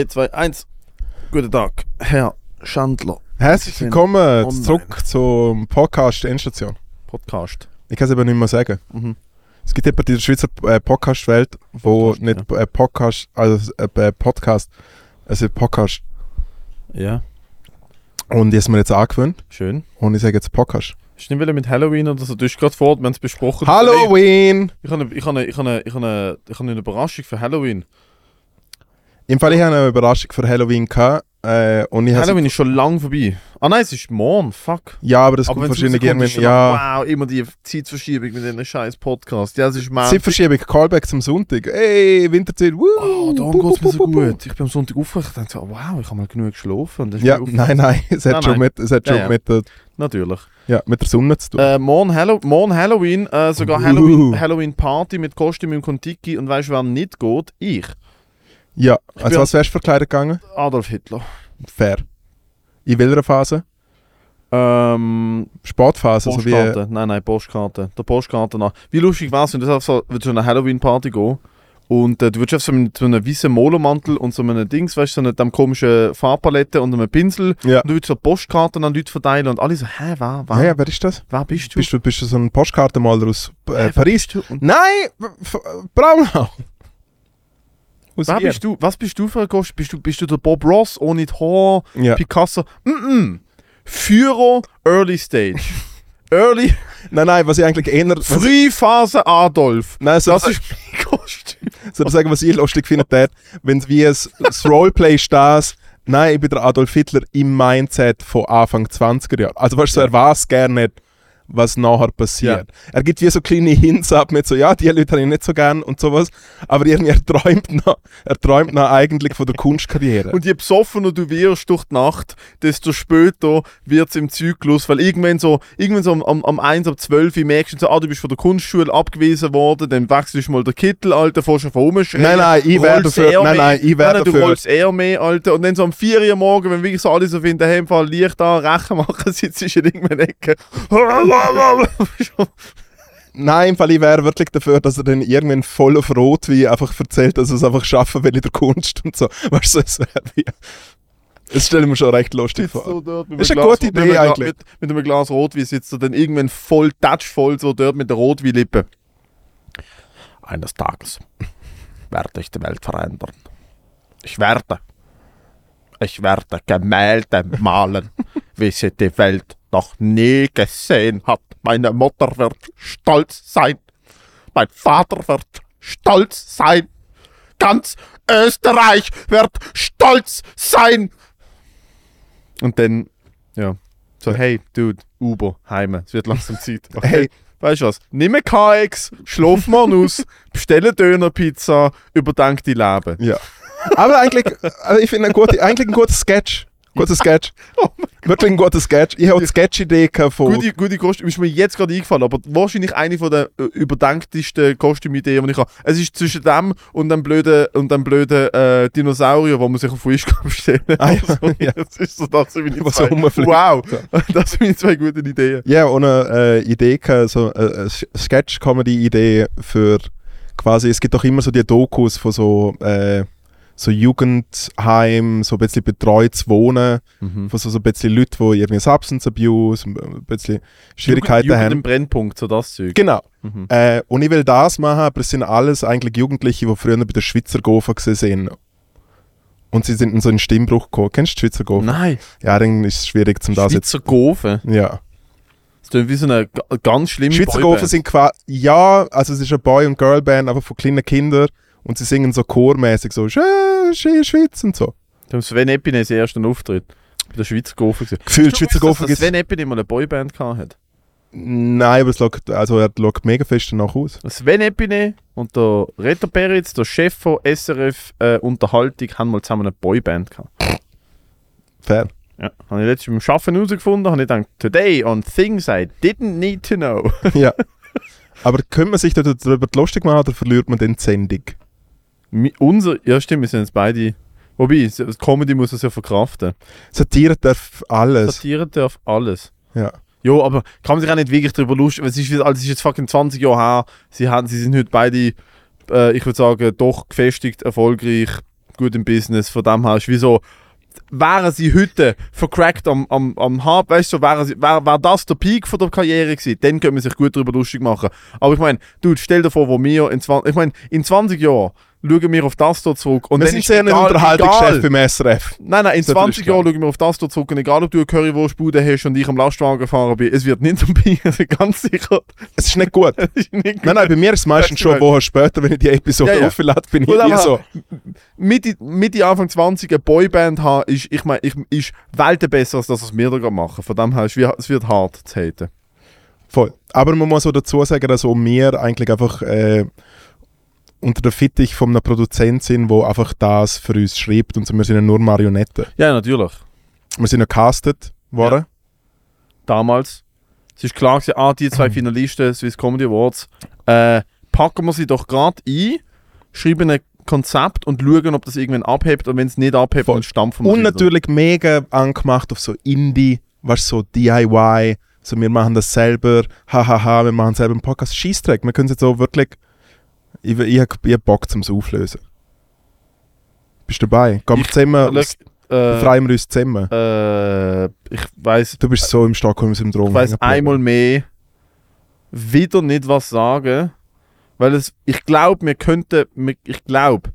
3, 2, 1. Guten Tag, Herr Schandler. Herzlich willkommen online. zurück zum Podcast Endstation. Podcast. Ich kann es aber nicht mehr sagen. Mhm. Es gibt jemanden in der Schweizer äh, Podcast-Welt, wo Podcast, nicht äh, Podcast, also äh, Podcast, also Podcast. Ja, Und ich habe mir jetzt angewöhnt schön. und ich sage jetzt Podcast. Ist nicht wieder mit Halloween oder so? Du hast gerade vor, wir haben es besprochen. Halloween! Ich habe eine, ich habe eine, ich habe eine, ich habe eine, ich habe eine Überraschung für Halloween. Im Fall, ich habe eine Überraschung für Halloween gehabt. Äh, und ich Halloween ist schon lang vorbei. Ah nein, es ist morgen, fuck. ja, aber das Aber kommt wahrscheinlich ist schon Ja, Wow, immer die Zeitverschiebung mit diesem scheiß Podcast. Ja, es ist mal. Zeitverschiebung, Callback zum Sonntag. Ey, Winterzeit. Woo, Oh, darum geht es mir so gut. Ich bin am Sonntag aufgewacht und dachte so, wow, ich habe mal genug geschlafen. Ja, nein, nein, es hat Nein, schon, nein. mit, es hat schon Ja, ja. mit, der, Natürlich. ja, mit der Sonne zu tun. Äh, morgen, Hallo morgen Halloween, äh, sogar Uh. Halloween, Halloween Party mit Kostüm und Kontiki und weißt du, wer nicht geht? Ich. Ja, bin- also was wärst du verkleidet gegangen? Adolf Hitler. Fair. In welcher Phase? Ähm, Sportphase, so wie. Postkarte. Nein, nein, Postkarte. Der Postkarte nach. Wie lustig wäre es, wenn du auf so, würdest du eine Halloween-Party gehen und äh, du würdest auf so einen, so einen weißen Molemantel und so einen Dings, weißt du, so eine dem komischen Farbpalette und einem Pinsel Ja. und du würdest so Postkarten an Leute verteilen und alle so, hä, wer, wer, Ja, wer ist das? wer bist du? Bist du, bist du so ein Postkartenmaler aus Hä, äh, wer Paris? Nein! Braunau! Aus wer Bier. bist du? Was bist du für ein Gast? Bist du, bist du der Bob Ross ohne Haar? Ja. Picasso? Mm -mm. Führer, Early Stage. Early, Nein, nein, was ich eigentlich eher. Frühphase Adolf. nein, so, Das ist mein Kostüm. so sagen, was ich lustig finde, wenn es wie es, das Roleplay steht. Nein, ich bin der Adolf Hitler im Mindset von Anfang 20er Jahre. Also, weißt du, so, er weiß gerne nicht, was nachher passiert. Er gibt wie so kleine Hints ab mit so, ja, die Leute habe ich nicht so gern und sowas. Aber irgendwie, er träumt noch, er träumt noch eigentlich von der Kunstkarriere. Und je besoffener du wirst durch die Nacht, desto später wird es im Zyklus, weil irgendwann so, irgendwann so am, am, am 1, ab 12 Uhr merkst du so, ah, du bist von der Kunstschule abgewiesen worden, dann wechselst du mal den Kittel, Alter, fährst du rumschreien. Nein, nein, ich werde dafür. Nein, mehr. nein, ich werde nein, du dafür. rollst eher mehr, Alter. Und dann so am 4 Uhr morgen, wenn wirklich so alle so finden, hey, im Fall Licht an, Rechen machen, sitzt du in irgendeiner Ecke. Nein, im Fall ich wäre wirklich dafür, dass er dann irgendwann voll auf Rotwein einfach erzählt, dass er es einfach schaffen will in der Kunst und so. Weißt du, so, es wäre wie. Das stelle ich mir schon recht lustig vor. so dort mit Ist eine Glas- gute mit Idee Gla- eigentlich. Mit, mit einem Glas Rotwein sitzt er dann irgendwann voll, touchvoll so dort mit der Rotweinlippe. Eines Tages werde ich die Welt verändern. Ich werde. Ich werde Gemälde malen, wie sie die Welt noch nie gesehen hat. Meine Mutter wird stolz sein. Mein Vater wird stolz sein. Ganz Österreich wird stolz sein. Und dann, ja, so, hey, Dude, Uber, heime, es wird langsam Zeit. Okay. Hey. Weißt du was? Nimm ein KX, schlaf mal aus, bestelle Dönerpizza, überdenk dein Leben. Ja. Aber eigentlich, also ich finde eigentlich ein guter Sketch. Guter Sketch. Oh Wirklich ein guter Sketch. Ich habe eine Sketch-Idee von. Gute, gute Kostüm, ist mir jetzt gerade eingefallen, aber wahrscheinlich eine von der äh, überdenktesten Kostümideen, die ich habe. Es ist zwischen dem und dem blöden, und dem blöden äh, Dinosaurier, wo man sich auf Wish bestellen kann. Ah, ja, Also, ja. Das ist so, das sind meine zwei. Wow, das sind meine zwei guten Ideen. Ja, und eine äh, Idee so äh, eine Sketch-Comedy-Idee für quasi, es gibt doch immer so die Dokus von so, äh, so Jugendheim, so ein bisschen betreutes Wohnen, Mhm. von so, so ein bisschen Leuten, die irgendwie Substance Abuse, ein bisschen Schwierigkeiten Jugend, Jugend haben. im Brennpunkt, so das Zeug. Genau. Mhm. Äh, und ich will das machen, aber es sind alles eigentlich Jugendliche, die früher bei der Schweizer Gofa gesehen sind. Und sie sind in so einen Stimmbruch gekommen. Kennst du die Schweizer Gofa? Nein, Ja, dann ist es schwierig, zum das jetzt. Schweizer Gofen. Ja. Das klingt wie so eine ga- ganz schlimme Schweizer. Gofen sind quasi, ja, also es ist eine Boy- und Girlband, aber von kleinen Kindern. Und sie singen so chormäßig so, «Schö, Schö, Schweiz und so. Da haben Sven Epine seinen ersten Auftritt bei der Schweizer Gofen gesehen. Gefühlt, Schweizer Gofen dass gibt Sven Epine mal eine Boyband gehabt hat? Nein, aber es schaut, also er schaut mega fest danach aus. Sven Epine und der Reto Peritz, der Chef von SRF äh, Unterhaltung, haben mal zusammen eine Boyband gehabt. Fair. Ja, habe ich letztens beim Arbeiten herausgefunden, habe ich gedacht, today on things I didn't need to know. ja. Aber könnte man sich da darüber lustig machen oder verliert man dann die Sendung? Unser, ja stimmt, wir sind jetzt beide, wobei, Comedy muss es ja verkraften. Satire darf alles. Satire darf alles. Ja. Jo, aber kann man sich auch nicht wirklich darüber lustig, es ist, also es ist jetzt fucking 20 Jahre her, sie, haben, sie sind heute beide, äh, ich würde sagen, doch gefestigt, erfolgreich, gut im Business, von dem her ist wie so, wären sie heute vercrackt am, am, am Hub, weißt du, wäre wär, wär das der Peak von der Karriere gewesen, dann könnte man sich gut darüber lustig machen. Aber ich meine, du, stell dir vor, wo wir in 20, ich meine, in 20 Jahren schauen wir auf das hier zurück. Und Wir dann sind sehr ein egal- beim SRF. Nein, nein, in So 20 viel ist Jahren schauen wir auf das hier zurück und egal, ob du eine Currywurstbude hast und ich am Lastwagen gefahren bin, es wird nicht Bier, also ganz sicher. Es ist nicht gut. Es ist nicht Nein, nein, bei mir ist es meistens schon weil- Wochen später, wenn ich die Episode Ja, ja. auflade, bin ich hier so. Mitte, Mitte Anfang 20 eine Boyband haben, ist, ich meine, ich, ist Welten besser als das, was wir da gerade machen. Von dem her, ist wie- es wird hart zu haten. Voll. Aber man muss auch dazu sagen, dass auch wir eigentlich einfach äh, unter der Fittich von einem Produzent sind, der einfach das für uns schreibt und so. wir sind ja nur Marionetten. Ja, natürlich. Wir sind ja castet worden. Damals. Es ist klar gewesen, ah, die zwei Finalisten, Swiss Comedy Awards, äh, packen wir sie doch gerade ein, schreiben ein Konzept und schauen, ob das irgendwann abhebt und wenn es nicht abhebt, Voll. dann stampfen wir Und wieder. natürlich mega angemacht auf so Indie, was so DIY, so wir machen das selber, hahaha, wir machen selber einen Podcast. Scheißdreck, wir können es jetzt so wirklich, ich, ich, ich hab Bock zum Auflösen. Bist du dabei? Gehen wir zusammen, äh, befreien wir uns zusammen. äh, ich weiß Du bist so im Stockholm-Syndrom. ich weiß einmal mehr wieder nicht was sagen, weil es, ich glaube, wir könnten, ich glaube,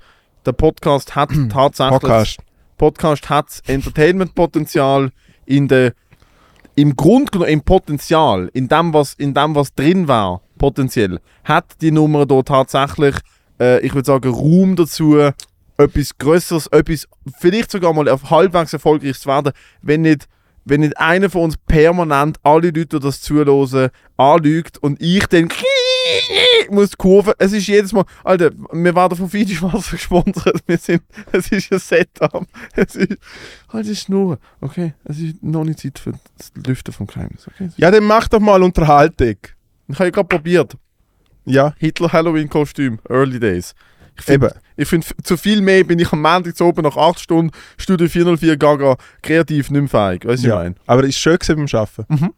der Podcast hat tatsächlich, Podcast. Podcast hat Entertainment-Potenzial in der, im Grund im Potenzial, in dem, was, in dem, was drin war, potenziell, hat die Nummer da tatsächlich, äh, ich würde sagen, Raum dazu, etwas Größeres, etwas, vielleicht sogar mal auf halbwegs erfolgreiches zu werden, wenn nicht, wenn nicht einer von uns permanent alle Leute, die das zuhören, anlügt und ich dann muss die Kurve, es ist jedes Mal, Alter, wir werden von Fiji Wasser gesponsert, wir sind, es ist ein Setup, es ist, halt die Schnur, okay, es ist noch nicht Zeit für das Lüften vom Geheimnis, okay. Ja, dann mach doch mal Unterhaltung. Ich habe ja gerade probiert, Ja, Hitler Halloween Kostüm, Early Days. Ich finde, eben. ich find, zu viel mehr bin ich am Montag zu oben nach 8 Stunden Studio 404 Gaga kreativ nicht mehr fähig, weißt du, Ja. ich meine? Aber ist schön gewesen beim Arbeiten. Mhm.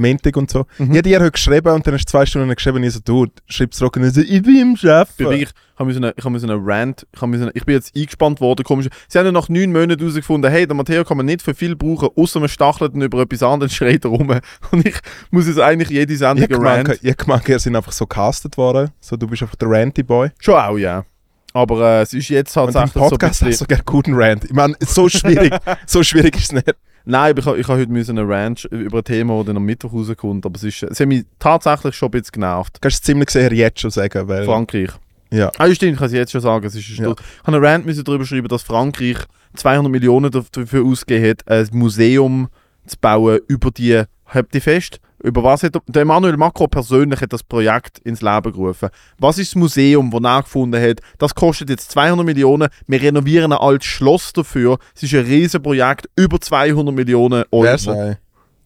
Montag und so. Mhm. Ich habe dir heute geschrieben und dann hast du zwei Stunden geschrieben und ich so, du, schreib's zurück und ich so, ich bin im Ich wirklich, ich ich habe müssen einen Rant, ich, habe müssen, ich bin jetzt eingespannt worden, komisch. Sie haben ja nach neun Monaten herausgefunden, hey, der Matteo kann man nicht für viel brauchen, außer man stachelt ihn über etwas anderes, schreit er rum. Und ich muss jetzt eigentlich jede Ich Sendung habe einen gemeint, Rant. ich hab gemeint, ihr sind einfach so castet worden. So, du bist einfach der Ranty-Boy. Schon auch, ja. Aber äh, es ist jetzt tatsächlich so ein Podcast hast du gerne guten Rant. Ich meine, so schwierig, so schwierig ist es nicht. Nein, aber ich, habe- ich habe heute müssen einen Rant über ein Thema, das am Mittwoch rauskommt, aber es, ist, es hat mich tatsächlich schon ein bisschen genervt. Du kannst es ziemlich sicher jetzt schon sagen, weil... Frankreich. Ja. Ah, stimmt, ich kann es jetzt schon sagen. Es ist Ja. Ich habe einen Rant müssen darüber schreiben, dass Frankreich 200 Millionen dafür ausgegeben hat, ein Museum zu bauen über die, habt ihr fest? Über was hat er, der Emmanuel Macron persönlich hat das Projekt ins Leben gerufen. Was ist das Museum, das er gefunden hat? Das kostet jetzt 200 Millionen. Wir renovieren ein altes Schloss dafür. Es ist ein Riesenprojekt, über 200 Millionen Euro. Sei?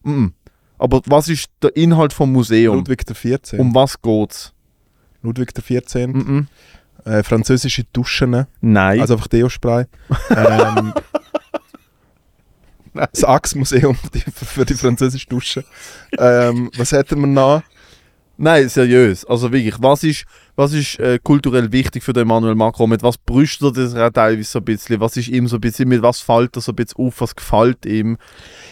Mhm. Aber was ist der Inhalt vom Museum? Ludwig 14. Um was geht's? Ludwig der 14. Mhm. Äh, französische Duschen. Nein. Also einfach Deo-Spray. ähm, das Axe-Museum für die französische Dusche. Ähm, was hätten wir noch? Nein, seriös. Also wirklich, was ist, was ist äh, kulturell wichtig für den Emmanuel Macron? Mit was brüstet er auch teilweise so ein bisschen? Was ist ihm so ein bisschen, mit was fällt er so ein bisschen auf? Was gefällt ihm?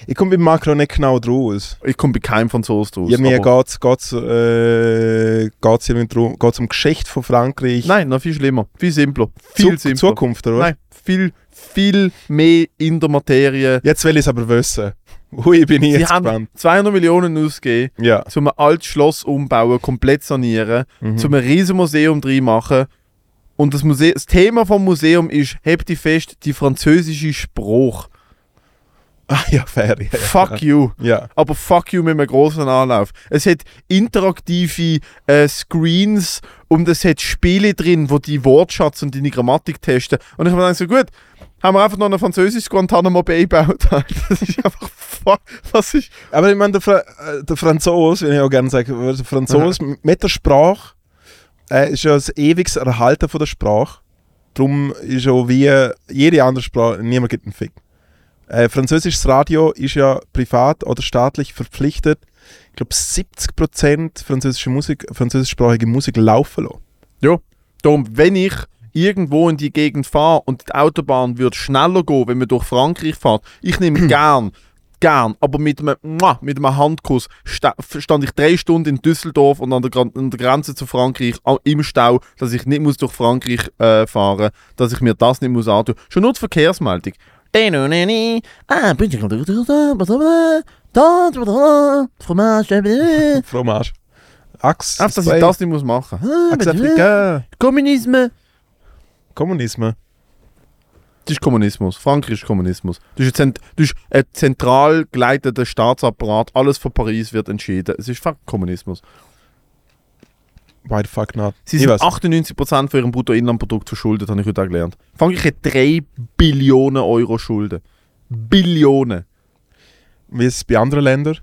Ich komme bei Macron nicht genau draus. Ich komme bei keinem Franzosen draus. Ja, mir geht es geht's, äh, geht's irgendwie drum, geht's um Geschichte von Frankreich. Nein, noch viel schlimmer. Viel simpler. Viel Zu, simpler. Zukunft, oder? Nein, viel, viel mehr in der Materie. Jetzt will ich es aber wissen. Hui, bin ich Sie jetzt haben gespannt. 200 Millionen ausgegeben, Ja. um ein altes Schloss umbauen, komplett sanieren, Mhm. zum ein riesen Museum drin machen. Und das, Muse das Thema vom Museum ist, hebt die fest, die französische Sprache. Ah ja, fair. Ja, ja, Fuck klar. you. Ja. Aber fuck you mit einem großen Anlauf. Es hat interaktive äh, Screens und es hat Spiele drin, wo die Wortschatz und deine Grammatik testen. Und ich habe mir gedacht, so gut, haben wir einfach noch ein französisches Guantanamo Bay gebaut. das ist einfach fuck, was ist... Aber ich meine, der, Fra äh, der Franzose, will ich auch gerne weil der Franzose mit der Sprache äh, ist ja das ewiges Erhalten von der Sprache. Darum ist auch wie jede andere Sprache, niemand gibt einen Fick. Äh, französisches Radio ist ja privat oder staatlich verpflichtet, ich glaube 70% französische Musik, französischsprachige Musik laufen lassen. Ja. Darum, wenn ich irgendwo in die Gegend fahre und die Autobahn würde schneller gehen, wenn man durch Frankreich fährt, ich nehme gern, gern, aber mit einem, mit einem Handkuss sta stand ich drei Stunden in Düsseldorf und an der, an der Grenze zu Frankreich im Stau, dass ich nicht muss durch Frankreich äh, fahren dass ich mir das nicht muss antun. Schon nur die Verkehrsmeldung. Ah, bin ich Fromage. Fromage. Axe. Einfach, dass ich das nicht muss machen. Axe Africain. Kommunismus. Kommunismus. Das ist Kommunismus. Frankreich ist Kommunismus. Das ist, ein, das ist ein zentral geleiteter Staatsapparat. Alles von Paris wird entschieden. Es ist fuck Kommunismus. Why the fuck not? Sie sind weiß. 88% von ihrem Bruttoinlandprodukt verschuldet, habe ich heute auch gelernt. Frankreich hat 3 Billionen Euro Schulden. Billionen. Wie ist es bei anderen Ländern?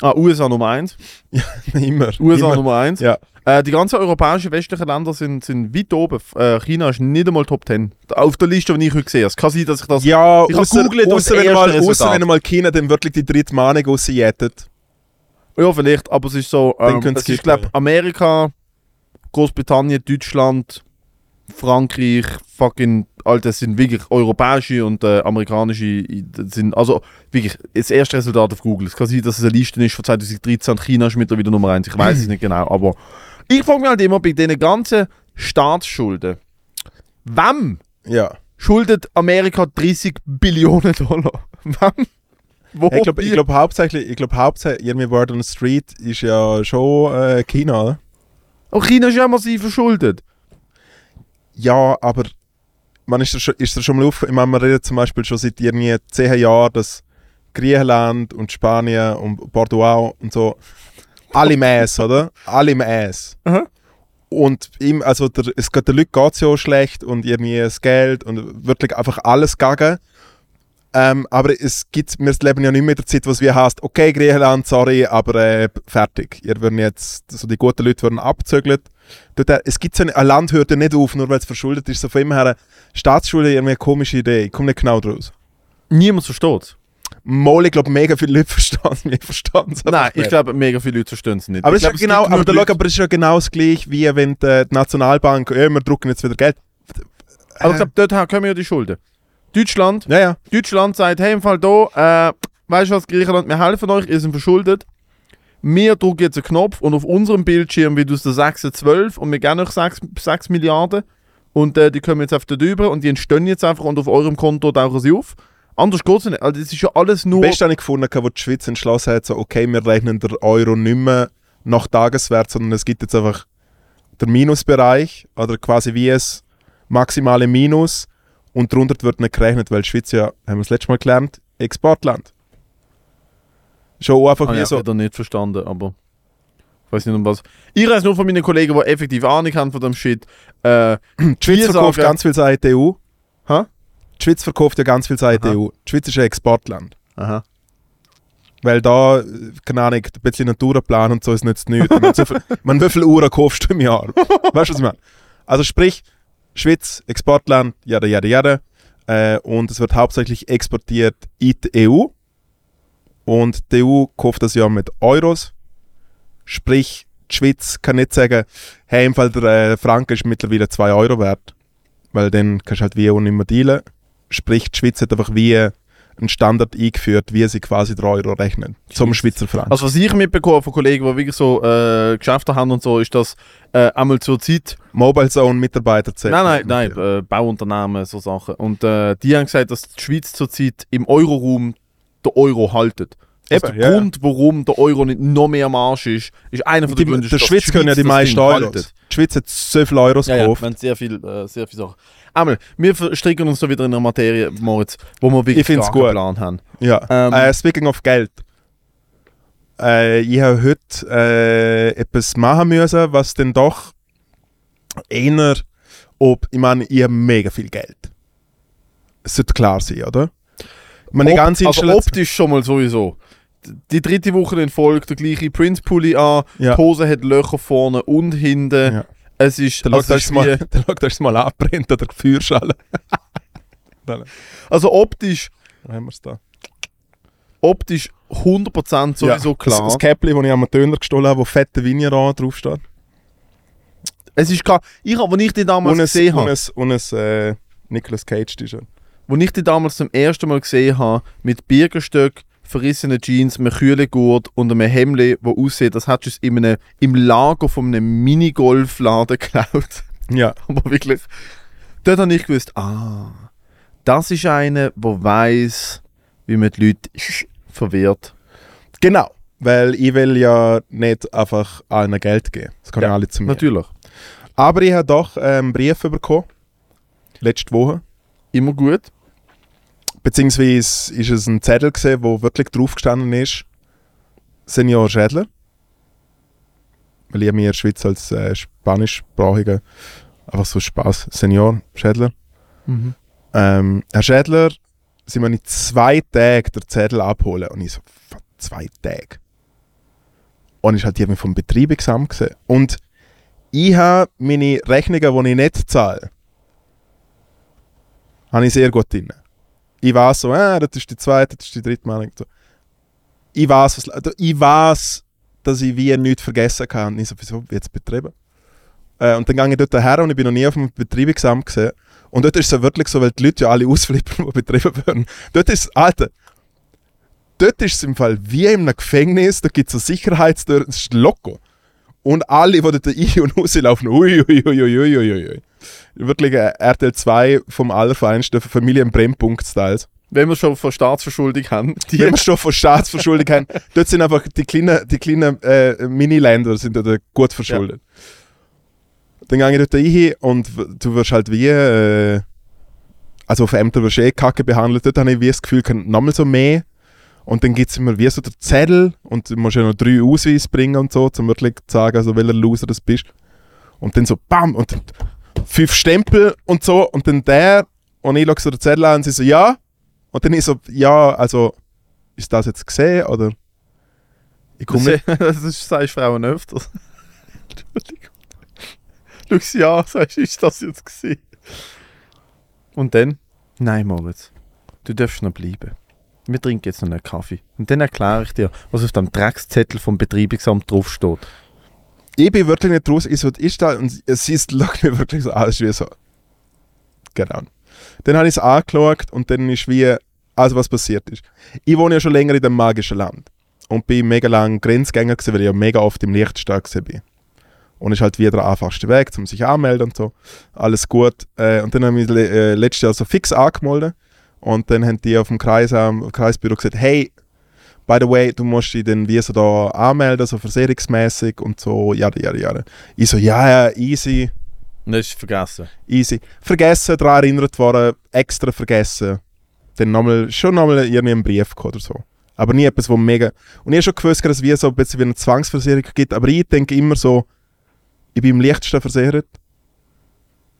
Ah, USA Nummer 1. Immer. USA Immer. Nummer 1. Ja. Äh, die ganzen europäischen westlichen Länder sind, sind weit oben. Äh, China ist nicht einmal Top 10. Auf der Liste, die ich heute sehe. Es kann sein, dass ich das. Ja, Ich außer, außer wenn, mal, außer wenn mal China dann wirklich die dritte Mahnung rausjettet. Ja, vielleicht, aber es ist so. Ähm, es ist, glaube. Amerika, Großbritannien, Deutschland, Frankreich, fucking, Alter, das sind wirklich europäische und äh, amerikanische. Sind, also wirklich, das erste Resultat auf Google. Es kann sein, dass es eine Liste ist von 2013 und China ist mittlerweile Nummer 1. Ich weiß es nicht genau, aber ich frage mich halt immer bei diesen ganzen Staatsschulden. Wem Ja. schuldet Amerika 30 Billionen Dollar? Wem? Wo? Ich glaube glaub hauptsächlich, ich glaub hauptsächlich, irgendwie Word on the Street ist ja schon äh, China, oder? Auch China ist ja massiv verschuldet. Ja, aber man ist schon, ist dir schon mal auf, ich meine, man redet zum Beispiel schon seit irgendwie zehn Jahren, dass Griechenland und Spanien und Bordeaux und so alle im Ass, oder? Alle im Ass. Aha. Und ihm, also der, es geht den Leuten geht's ja schlecht und irgendwie das Geld und wirklich einfach alles gagen. Ähm, aber es gibt, wir leben ja nicht mehr in der Zeit, wo es wie heißt, okay Griechenland, sorry, aber äh, fertig. Ihr würden jetzt, so die guten Leute werden abzügelt. Äh, es gibt so ein, ein Land hört ja nicht auf, nur weil es verschuldet ist. So von ihm her, Staatsschule irgendwie eine komische Idee. Ich komme nicht genau draus. Niemand versteht es. Mal, ich glaube, mega viele Leute verstehen es. Wir verstehen es Nein, ich nicht. glaube, mega viele Leute verstehen es nicht. Aber ich es ist, glaub, ja genau, aber, schau, aber es ist ja genau das gleiche, wie wenn die, die Nationalbank, ja, wir drucken jetzt wieder Geld. Aber ich glaube, dort kommen ja die Schulden. Deutschland, Ja, ja. Deutschland sagt, hey, im Fall da, äh, weißt du was, Griechenland, wir helfen euch, ihr seid verschuldet. Wir drücken jetzt einen Knopf und auf unserem Bildschirm wird aus der 6 12 und wir geben euch 6, 6 Milliarden. Und äh, die kommen jetzt auf dort rüber und die entstehen jetzt einfach und auf eurem Konto tauchen sie auf. Anders geht es nicht. Also, das ist ja alles nur. Best habe ich gefunden, wo die Schweiz entschlossen hat, so, okay, wir rechnen den Euro nicht mehr nach Tageswert, sondern es gibt jetzt einfach den Minusbereich oder quasi wie es maximale Minus und darunter wird nicht gerechnet, weil die Schweiz ja, haben wir das letzte Mal gelernt, Exportland. Schon einfach Ah, ja, so. wieder nicht verstanden, aber. Ich weiß nicht um was. Ich weiß nur von meinen Kollegen, die effektiv Ahnung haben von dem Shit. Äh, Die Schweiz verkauft sagen- ganz viel seit der EU. Hä? Die Schweiz verkauft ja ganz viel seit der. EU. Die Schweiz ist ein Exportland. aha. Weil da, keine Ahnung, ein bisschen Naturplan und so ist nützt nichts. Man, so viel, man, wie viele Uhren kaufst du im Jahr? Weißt du, was ich meine? Also sprich, Schweiz, Exportland, jada, jada, jada. Äh, und es wird hauptsächlich exportiert in die EU. Und die EU kauft das ja mit Euros. Sprich, die Schweiz kann nicht sagen, hey, im Fall der äh, Franken ist mittlerweile 2 Euro wert. Weil dann kannst du halt wie EU nicht mehr dealen. Sprich, die Schweiz hat einfach wie einen Standard eingeführt, wie sie quasi den Euro rechnen. Zum Schweizer Franken. Also was ich mitbekomme von Kollegen, die wirklich so äh, Geschäfte haben und so, ist, dass äh, einmal zur Zeit... Mobile Zone Mitarbeiter zählen. Nein, nein, nein, äh, Bauunternehmen, so Sachen. Und äh, die haben gesagt, dass die Schweiz zurzeit im Euroraum den Euro haltet. Also Eben, der ja, Grund, warum der Euro nicht noch mehr am Arsch ist, ist einer von Die, den Gründen, der dass Schweiz können ja die meisten haltet. Die Schweiz hat so viele Euros Ja, ja, gekauft. wir haben sehr viel, äh, sehr viele Sachen. Einmal, wir verstricken uns so wieder in eine Materie, Moritz, wo wir wirklich Ich find's gar keinen. Plan haben. Ja. Ähm, äh, speaking of Geld. Äh, ich habe heute äh, etwas machen müssen, was dann doch eher, ob, ich meine, ich habe mega viel Geld. Es sollte klar sein, oder? Meine, Op- ganze also optisch schon mal sowieso. Die dritte Woche in Folge der gleiche Prince-Pulli an, Ja. die Hose hat Löcher vorne und hinten. Ja. Es ist, Der also, euch mal, der schaut euch mal abbrennt oder Feuerschale. Dann also optisch, haben wir es da. optisch 100% sowieso ja. klar. Das, das Käppli, das ich am Döner gestohlen habe, wo fette Vigneron draufsteht. Es ist gar, ich hab, als ich die damals Und gesehen und habe, ein, und ein äh, Nicolas Cage T-Shirt. als ich die damals zum ersten Mal gesehen habe, mit Birkenstock, verrissenen Jeans, einem kühlen Gurt und einem Hemd, wo aussieht, als hättest du es in einem, im Lager von einem Minigolfladen geklaut. Ja. Aber wirklich, dort habe ich gewusst, ah, das ist einer, der weiß, wie man die Leute verwirrt. Genau. Weil ich will ja nicht einfach allen Geld geben. Das kann ja, Ja, alle zu mir. Natürlich. Aber ich habe doch ähm, einen Brief bekommen. Letzte Woche. Immer gut. Beziehungsweise ist es ein Zettel gesehen, wo wirklich drauf gestanden ist: Senior Schädler. Weil ich mich in der Schweiz als äh, spanischsprachiger einfach so Spaß Senior Schädler. Ähm, Herr Schädler, Sie müssen in zwei Tagen den Zettel abholen. Und ich so, «Was, zwei Tage? Und ich halt die vom Betriebsamt gesehen. Und ich habe meine Rechnungen, die ich nicht zahle, habe ich sehr gut drin. Ich weiß so, ah, das ist die zweite, das ist die dritte Meldung. So. Ich weiß, was, also ich weiß, dass ich wie nichts vergessen kann. Und ich so, wieso jetzt betrieben? Äh, und dann gehe ich dort her und ich bin noch nie auf dem Betriebsamt gesehen. Und dort ist es ja wirklich so, weil die Leute ja alle ausflippen, die betrieben werden. Dort ist es, Alter, dort ist es im Fall wie in einem Gefängnis, da gibt es so Sicherheitstüren, das ist locker. Und alle, die dort ein- und rauslaufen, ui, ui, ui, ui, ui, ui, ui. Wirklich RTL 2 vom allerfeinsten Familienbrennpunkt-Styles. Wenn wir schon von Staatsverschuldung haben, die Wenn wir schon von Staatsverschuldung haben, dort sind einfach die kleinen, die kleinen äh, Mini-Länder sind dort gut verschuldet. Dann gehe ich dort rein und du wirst halt wie, äh, also auf Ämter wirst du eh kacke behandelt. Dort habe ich wie das Gefühl, nochmal so mehr. Und dann gibt es immer wie so der Zettel und du musst ja noch drei Ausweise bringen und so, um wirklich zu sagen, also welcher Loser das bist. Und dann so BAM und fünf Stempel und so und dann der und ich schaue so den Zettel an und sie so, ja. Und dann ich so, ja, also ist das jetzt gesehen oder ich komme Das, das ist, sagst Frauen öfters. Entschuldigung. Schau sie an, sagst ist das jetzt gesehen? Und dann? Nein, Moritz. Du darfst noch bleiben. Wir trinken jetzt noch einen Kaffee. Und dann erkläre ich dir, was auf dem Dreckszettel vom Betriebsamt draufsteht. Ich bin wirklich nicht raus, ich so, ist da und sie ist schaut mir wirklich so ist wie so, genau. Dann habe ich es angeschaut und dann ist wie, also was passiert ist. Ich wohne ja schon länger in dem magischen Land und bin mega lang Grenzgänger gewesen, weil ich ja mega oft im Lichtstag bin. Und ist halt wieder der einfachste Weg, um sich anmelden und so. Alles gut. Äh, und dann habe ich äh, letztes Jahr so fix angemeldet. Und dann haben die auf dem Kreisamt, Kreisbüro gesagt, hey, by the way, du musst dich dann wie so da anmelden, so versicherungsmäßig und so, ja, ja, ja. Ich so, ja, ja, easy, das ist vergessen. easy. Vergessen, daran erinnert worden, extra vergessen. Dann nochmal, schon nochmal irgendwie einen Brief oder so. Aber nie etwas, wo mega... Und ich habe schon gewusst, dass es wie so ein bisschen wie eine Zwangsversicherung gibt, aber ich denke immer so, ich bin im leichtesten versichert.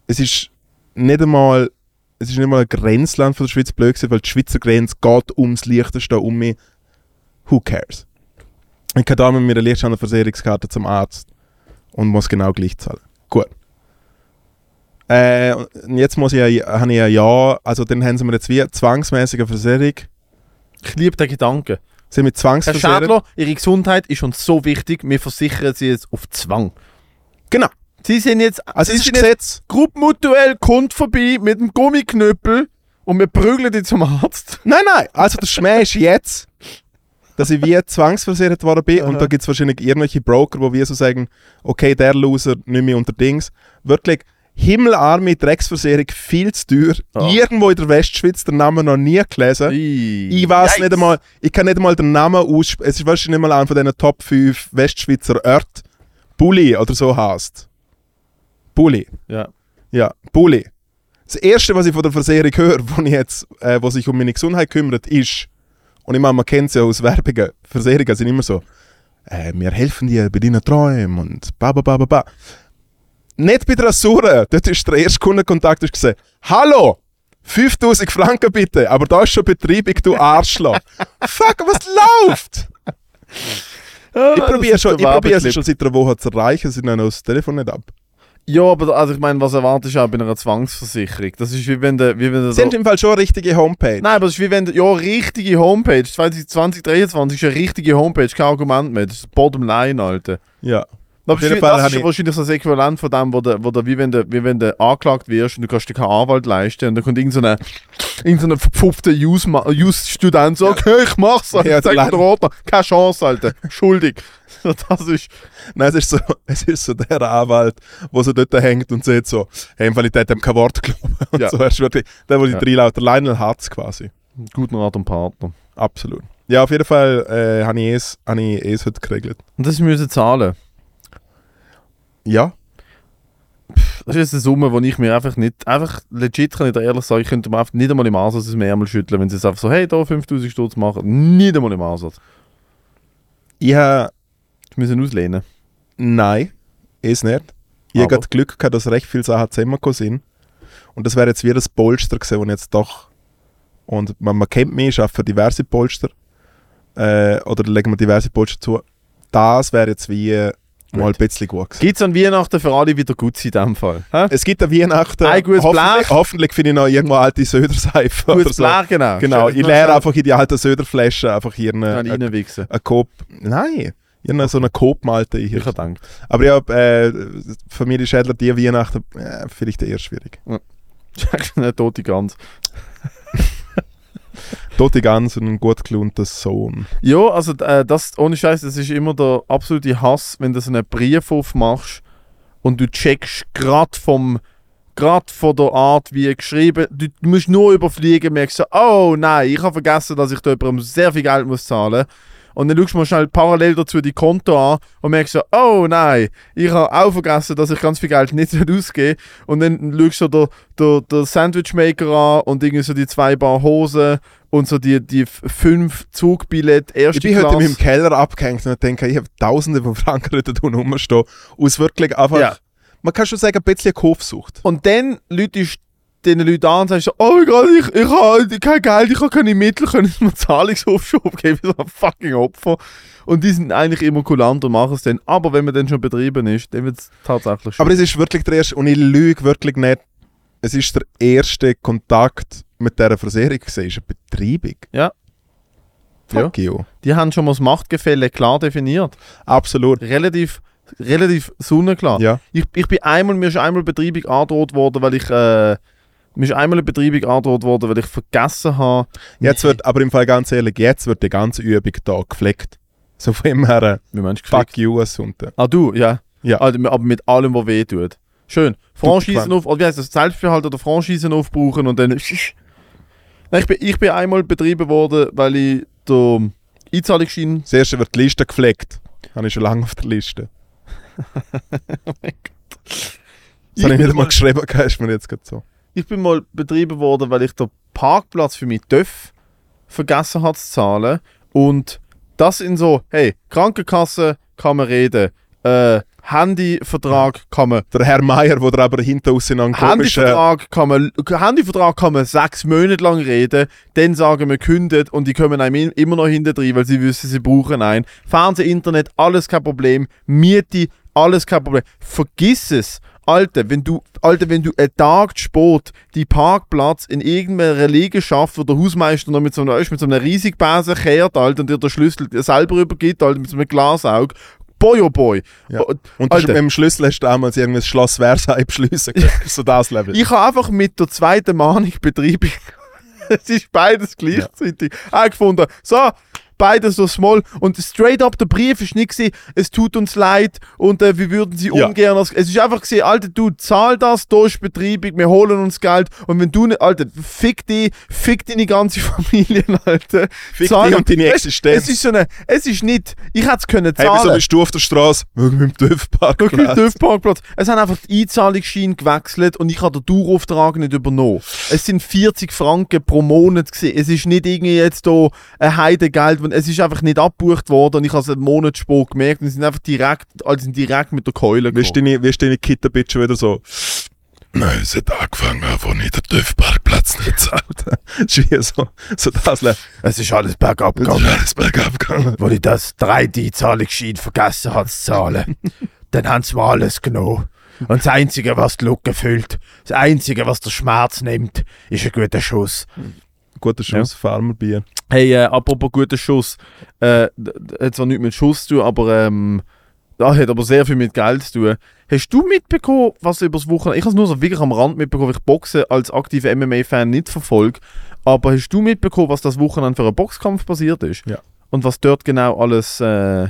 Es ist nicht einmal, es ist nicht mal ein Grenzland von der Schweiz blöd gewesen, weil die Schweizer Grenze geht ums Leichteste um mich. Who cares? Ich kann da mit meiner Lichtschandversicherungskarte zum Arzt und muss genau gleich zahlen. Gut. Äh, jetzt muss ich habe ich ja ja, also dann haben sie mir jetzt wie zwangsmäßige Versicherung. Ich liebe den Gedanken. Sie mit Herr Zwangsversicherung. Schädler, Ihre Gesundheit ist uns so wichtig, wir versichern Sie jetzt auf Zwang. Genau. Sie sind jetzt, Also Sie sind jetzt Gesetz. gruppenmutuell, kommt vorbei mit dem Gummiknüppel und wir prügeln die zum Arzt. Nein, nein. Also der Schmäh ist jetzt, dass ich wie zwangsversichert worden bin und da gibt es wahrscheinlich irgendwelche Broker, wo wir so sagen, okay, der Loser nicht mehr unter Dings. Wirklich, himmelarme Drecksversicherung, viel zu teuer. Ah. Irgendwo in der Westschweiz, den Namen noch nie gelesen. Ich weiß nicht einmal, ich kann nicht einmal den Namen aussprechen. Es ist wahrscheinlich nicht mal einer von diesen Top 5 Westschweizer Orten. Bulli oder so heißt. Bulli. Ja. Ja, Bulli. Das erste, was ich von der Versicherung höre, wo, ich jetzt, äh, wo sich um meine Gesundheit kümmert, ist, und ich meine, man kennt es ja aus Werbungen, Versicherungen sind immer so, äh, wir helfen dir bei deinen Träumen und ba ba ba ba ba. Nicht bei der Rasura, dort ist der erste Kundenkontakt ist gesagt, hallo, 5000 Franken bitte, aber da ist schon Betriebung, du Arschloch. Fuck, was läuft? Ich probiere schon, ich probiere es schon seit einer Woche zu erreichen, sie nehmen das Telefon nicht ab. Ja, aber also ich meine, was erwartest du auch bei einer Zwangsversicherung? Das ist wie wenn der, wie wenn der Sie haben im Fall schon richtige Homepage. Nein, aber es ist wie wenn der, ja, richtige Homepage. 2023 ist eine richtige Homepage, kein Argument mehr. Das ist Bottom Line, Alter. Ja. Aber Auf jeden wahrscheinlich- Fall das ist ich- wahrscheinlich so das Äquivalent von dem, wo der, wo der, wie, wenn du, wie wenn du angeklagt wirst und du kannst dir keinen Anwalt leisten und dann kommt irgendein so eine, irgend so Use-Ma- Use-Student so, okay, ich mach's. Ja, Ja, Sag der mir der Ordner, keine Chance, Alter, schuldig. Das ist, Nein, es ist so, es ist so der Anwalt, der so dort hängt und sagt so, hey, im Fall ich dem kein Wort glauben. Und Ja. so, er ist wirklich, der, wo die Ja. drei lauter Lionel Hutz quasi. ein guter Art und Partner. Absolut. Ja, auf jeden Fall äh, habe ich es, habe ich es heute geregelt. Und das müssen zahlen. Ja, Das ist eine Summe, die ich mir einfach nicht, einfach legit kann ich dir ehrlich sagen, ich könnte mir einfach nicht einmal im Ansatz dem Ärmel schütteln, wenn sie jetzt einfach so, hey, da 5000 Stutz machen. Nicht einmal im Ansatz. ich habe, Ich müssen auslehnen. nein, es nicht. Ich habe Glück gehabt, dass recht viele Sachen zusammengekommen sind. Und das wäre jetzt wie das Polster gewesen, das jetzt doch, und man, man kennt mich, ich arbeite für diverse Polster, äh, oder legen wir diverse Polster zu. Das wäre jetzt wie mal ein bisschen gewesen. Gibt es an Weihnachten für alle wieder gut in diesem Fall? Hä? Es gibt an Weihnachten. Ein gutes hoffentlich, hoffentlich finde ich noch irgendwo alte Söderseife. Gutes so. Blech, genau. Genau, Schön, ich leere einfach in die alten Söderflaschen einfach hier eine, Kann eine, reinwichsen. eine Coop. Nein, hier so eine Coop-Malte. Ich hier. habe gedacht. Aber ja, äh, Familie Schädler, die Weihnachten, äh, vielleicht eher schwierig. eine tote Gans. Tote Gans und ein gut gelohnter Sohn. Ja, also äh, das, ohne Scheiß, das ist immer der absolute Hass, wenn du so einen Brief aufmachst und du checkst gerade vom gerade von der Art, wie er geschrieben du, du musst nur überfliegen, merkst so, oh nein, ich habe vergessen, dass ich da jemandem sehr viel Geld muss zahlen und dann schaust du mal schnell parallel dazu die Konto an und merkst so, oh nein, ich habe auch vergessen, dass ich ganz viel Geld nicht ausgebe. Und dann schaust du der, der, der Sandwichmaker an und irgendwie so die zwei Paar Hosen und so die, die fünf Zugbillette erste Ich bin heute Klasse. in meinem Keller abgehängt und denke, ich habe tausende von Franken unten rumstehen. Aus wirklich einfach, Ja. man kann schon sagen, ein bisschen Kaufsucht. Und dann läutest diesen Leuten an und sagst so, oh mein Gott, ich, ich habe kein Geld, ich habe keine Mittel, können Sie mir einen Zahlungsaufschub geben, so ein fucking Opfer. Und die sind eigentlich immer kulant und machen es dann. Aber wenn man dann schon betrieben ist, dann wird es tatsächlich schön. Aber es ist wirklich der erste, und ich lüge wirklich nicht, es ist der erste Kontakt mit dieser Versicherung gewesen, ist eine Betreibung. Ja. Fuck you. die haben schon mal das Machtgefälle klar definiert. Absolut. Relativ, relativ sonnenklar. Ja. Ich, ich bin einmal, mir ist einmal Betriebung angedroht worden, weil ich, äh, mir ist einmal eine Betriebung angedroht worden, weil ich vergessen habe, Jetzt wird, aber im Fall ganz ehrlich, jetzt wird die ganze Übung da gefleckt. So von dem her, äh, wie meinst du, fuck you, Assunte. Ah, du, ja. Ja. Also, aber mit allem, was weh tut. Schön. Franchisen auf, oder wie heißt das? Selbstbehalt oder Franchisen aufbrauchen und dann. Nein, ich, bin, ich bin einmal betrieben worden, weil ich den Einzahlungsschein. Das erste wird die Liste gefleckt. Habe ich schon lange auf der Liste. Das Ich habe ich nicht mal geschrieben, ist mir jetzt gerade so. Ich bin mal betrieben worden, weil ich den Parkplatz für mich TÜV vergessen habe zu zahlen. Und das in so, hey, Krankenkasse kann man reden, äh, Handyvertrag kann man Der Herr Meier, der da aber hinten einen komischen... Handyvertrag kann man, Handyvertrag kann man sechs Monate lang reden, dann sagen wir kündet und die kommen einem im- immer noch hinten drin, weil sie wissen, sie brauchen einen. Fernsehen, Internet, alles kein Problem. Miete, alles kein Problem. Vergiss es. Alter, wenn du, Alter, wenn du einen Tag spät die Parkplatz in irgendeiner Liegenschaft, wo der Hausmeister noch mit so einer, mit so einer riesigen Base kehrt, Alter, und dir den Schlüssel selber übergibt, Alter, mit so einem Glasaug. Boy, oh boy. Ja. Und Alter. mit dem Schlüssel hast du damals irgendein Schloss Versailles beschließen können. so das Level. Ich habe einfach mit der zweiten Mahnung Betriebung. es ist beides gleichzeitig. Auch gefunden. So, beides so small. Und straight up der Brief ist nicht gewesen, es tut uns leid und äh, wir würden sie Ja. ungern. Es ist einfach gesehen, Alter, du zahl das, da ist Betriebung, wir holen uns Geld. Und wenn du nicht, Alter, fick die, fick deine ganze Familie, Alter. Fick Zahl- dich und deine es, Existenz. es ist so eine, es ist nicht, ich hätte es können hey, zahlen. wieso bist du auf der Straße? Wegen meinem TÜV-Parkplatz. TÜV-Parkplatz. Es haben einfach die Einzahlungsschein gewechselt und ich habe den Dauerauftrag nicht übernommen. Es sind 40 Franken pro Monat gewesen. Es ist nicht irgendwie jetzt hier ein Heidegeld, es ist einfach nicht abgebucht worden und ich habe es einen Monat spät gemerkt und sie sind einfach direkt, also sind direkt mit der Keule Wie ist gekommen. deine, wie ist deine Kita-Bitch schon wieder so? Nein, es hat angefangen, wo ich den TÜV-Parkplatz nicht zahlt. Das ist wie so, so das. Es ist alles bergab Es ist alles bergab gegangen. Wo ich das 3D-Zahlungsschein vergessen habe zu zahlen, dann haben sie mir alles genommen. Und das Einzige, was die Lücke füllt, das Einzige, was der Schmerz nimmt, ist ein guter Schuss. Guter Schuss, Farmerbier. Hey, äh, apropos guter Schuss. Äh, hat zwar nichts mit Schuss zu tun, aber ähm, Das hat aber sehr viel mit Geld zu tun. Hast du mitbekommen, was über das Wochenende... Ich habe es nur so wirklich am Rand mitbekommen, weil ich Boxen als aktiver MMA-Fan nicht verfolge. Aber hast du mitbekommen, was das Wochenende für einen Boxkampf passiert ist? Ja. Und was dort genau alles... Äh,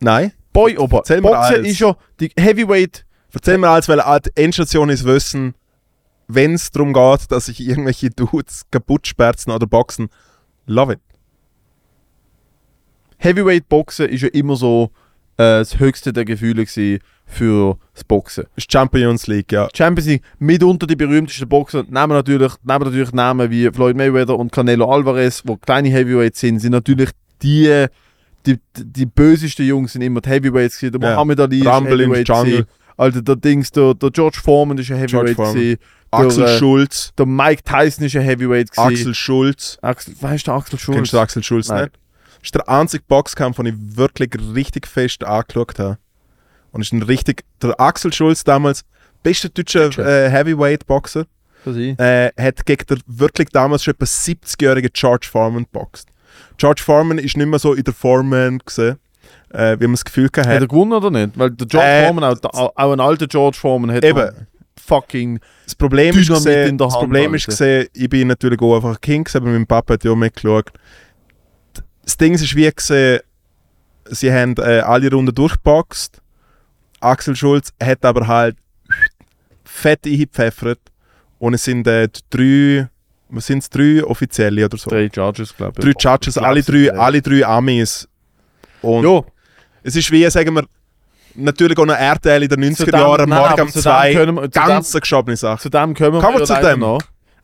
Nein. Boy, aber Boxen alles. ist ja... Die Heavyweight... Erzähl mir alles, weil die Endstation ist wissen, wenn es darum geht, dass sich irgendwelche Dudes kaputt sperzen oder boxen. Love it. Heavyweight Boxen ist ja immer so äh, das höchste der Gefühle für das Boxen. Ist Champions League, ja. Champions League mitunter die berühmtesten Boxer, nehmen natürlich, nehmen natürlich Namen wie Floyd Mayweather und Canelo Alvarez, wo kleine Heavyweights sind, sind natürlich die, die, die bösesten Jungs sind immer die Heavyweights gewesen. Der Ja. Muhammad Ali ist Rumble Heavyweight Jungle. gewesen. Also der Dings, der, der George Foreman ist ein Heavyweight gewesen. Axel der, Schulz. Der Mike Tyson ist ein Heavyweight gewesen. Axel Schulz. Axel, weißt du Axel Schulz? Kennst du Axel Schulz Nein. nicht? Das ist der einzige Boxkampf, den ich wirklich richtig fest angeschaut habe. Und ist ein richtig. Der Axel Schulz damals, bester deutscher äh, Heavyweight-Boxer, äh, hat gegen den wirklich damals schon etwa 70-jährigen George Foreman geboxt. George Foreman ist nicht mehr so in der Foreman gesehen, äh, wie man das Gefühl gehabt Hat er gewonnen oder nicht? Weil der George Äh, Foreman, auch, auch ein alter George Foreman, hat Eben. Fucking Das Problem ist, gesehen, in der das Hand, Problem ist gesehen, ich bin natürlich auch einfach ein Kind, aber mein Papa hat ja auch mitgeschaut. Das Ding ist wie gesehen, sie haben äh, alle Runden durchgeboxt. Axel Schulz hat aber halt fett eingepfeffert und es sind äh, drei, was sind es, drei Offizielle oder so? drei Judges, glaube ich. Drei Judges, alle drei, alle drei Amis. Und Ja, es ist wie, sagen wir, natürlich auch ein RTL in den Zu 90er dem- Jahren, morgen um zu dem zwei, können wir- zu ganz geschobene Sache. zu dem kommen Kommen wir ja zu dem. noch.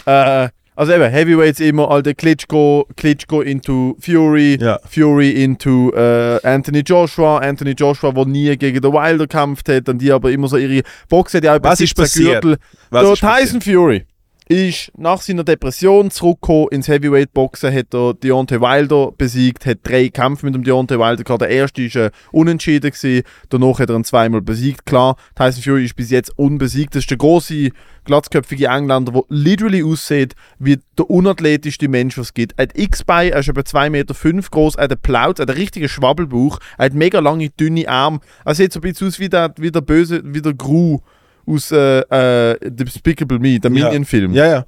Äh, also eben, Heavyweights immer, alter Klitschko, Klitschko into Fury, Ja. Fury into äh, Anthony Joshua, Anthony Joshua, der nie gegen den Wilder gekämpft hat, und die aber immer so ihre Boxen, die auch bei Was ist 17 passiert? Gürtel. Was der ist passiert? Tyson Fury ist nach seiner Depression zurückgekommen ins Heavyweight-Boxen, hat er Deontay Wilder besiegt, hat drei Kämpfe mit dem Deontay Wilder gehabt. Der erste war äh, unentschieden, gewesen. danach hat er ihn zweimal besiegt. Klar, Tyson Fury ist bis jetzt unbesiegt. Das ist der große, glatzköpfige Engländer, der literally aussieht wie der unathletischste Mensch, was es gibt. Er hat X-Bein, er ist etwa 2,5 Meter fünf groß, er hat einen Plaut, er hat einen richtigen Schwabbelbauch, er hat mega lange, dünne Arme. Er sieht so ein bisschen aus wie der, wie der böse, wie der Gru aus äh, äh, Despicable Me, der Ja. Minion-Film. Ja, ja.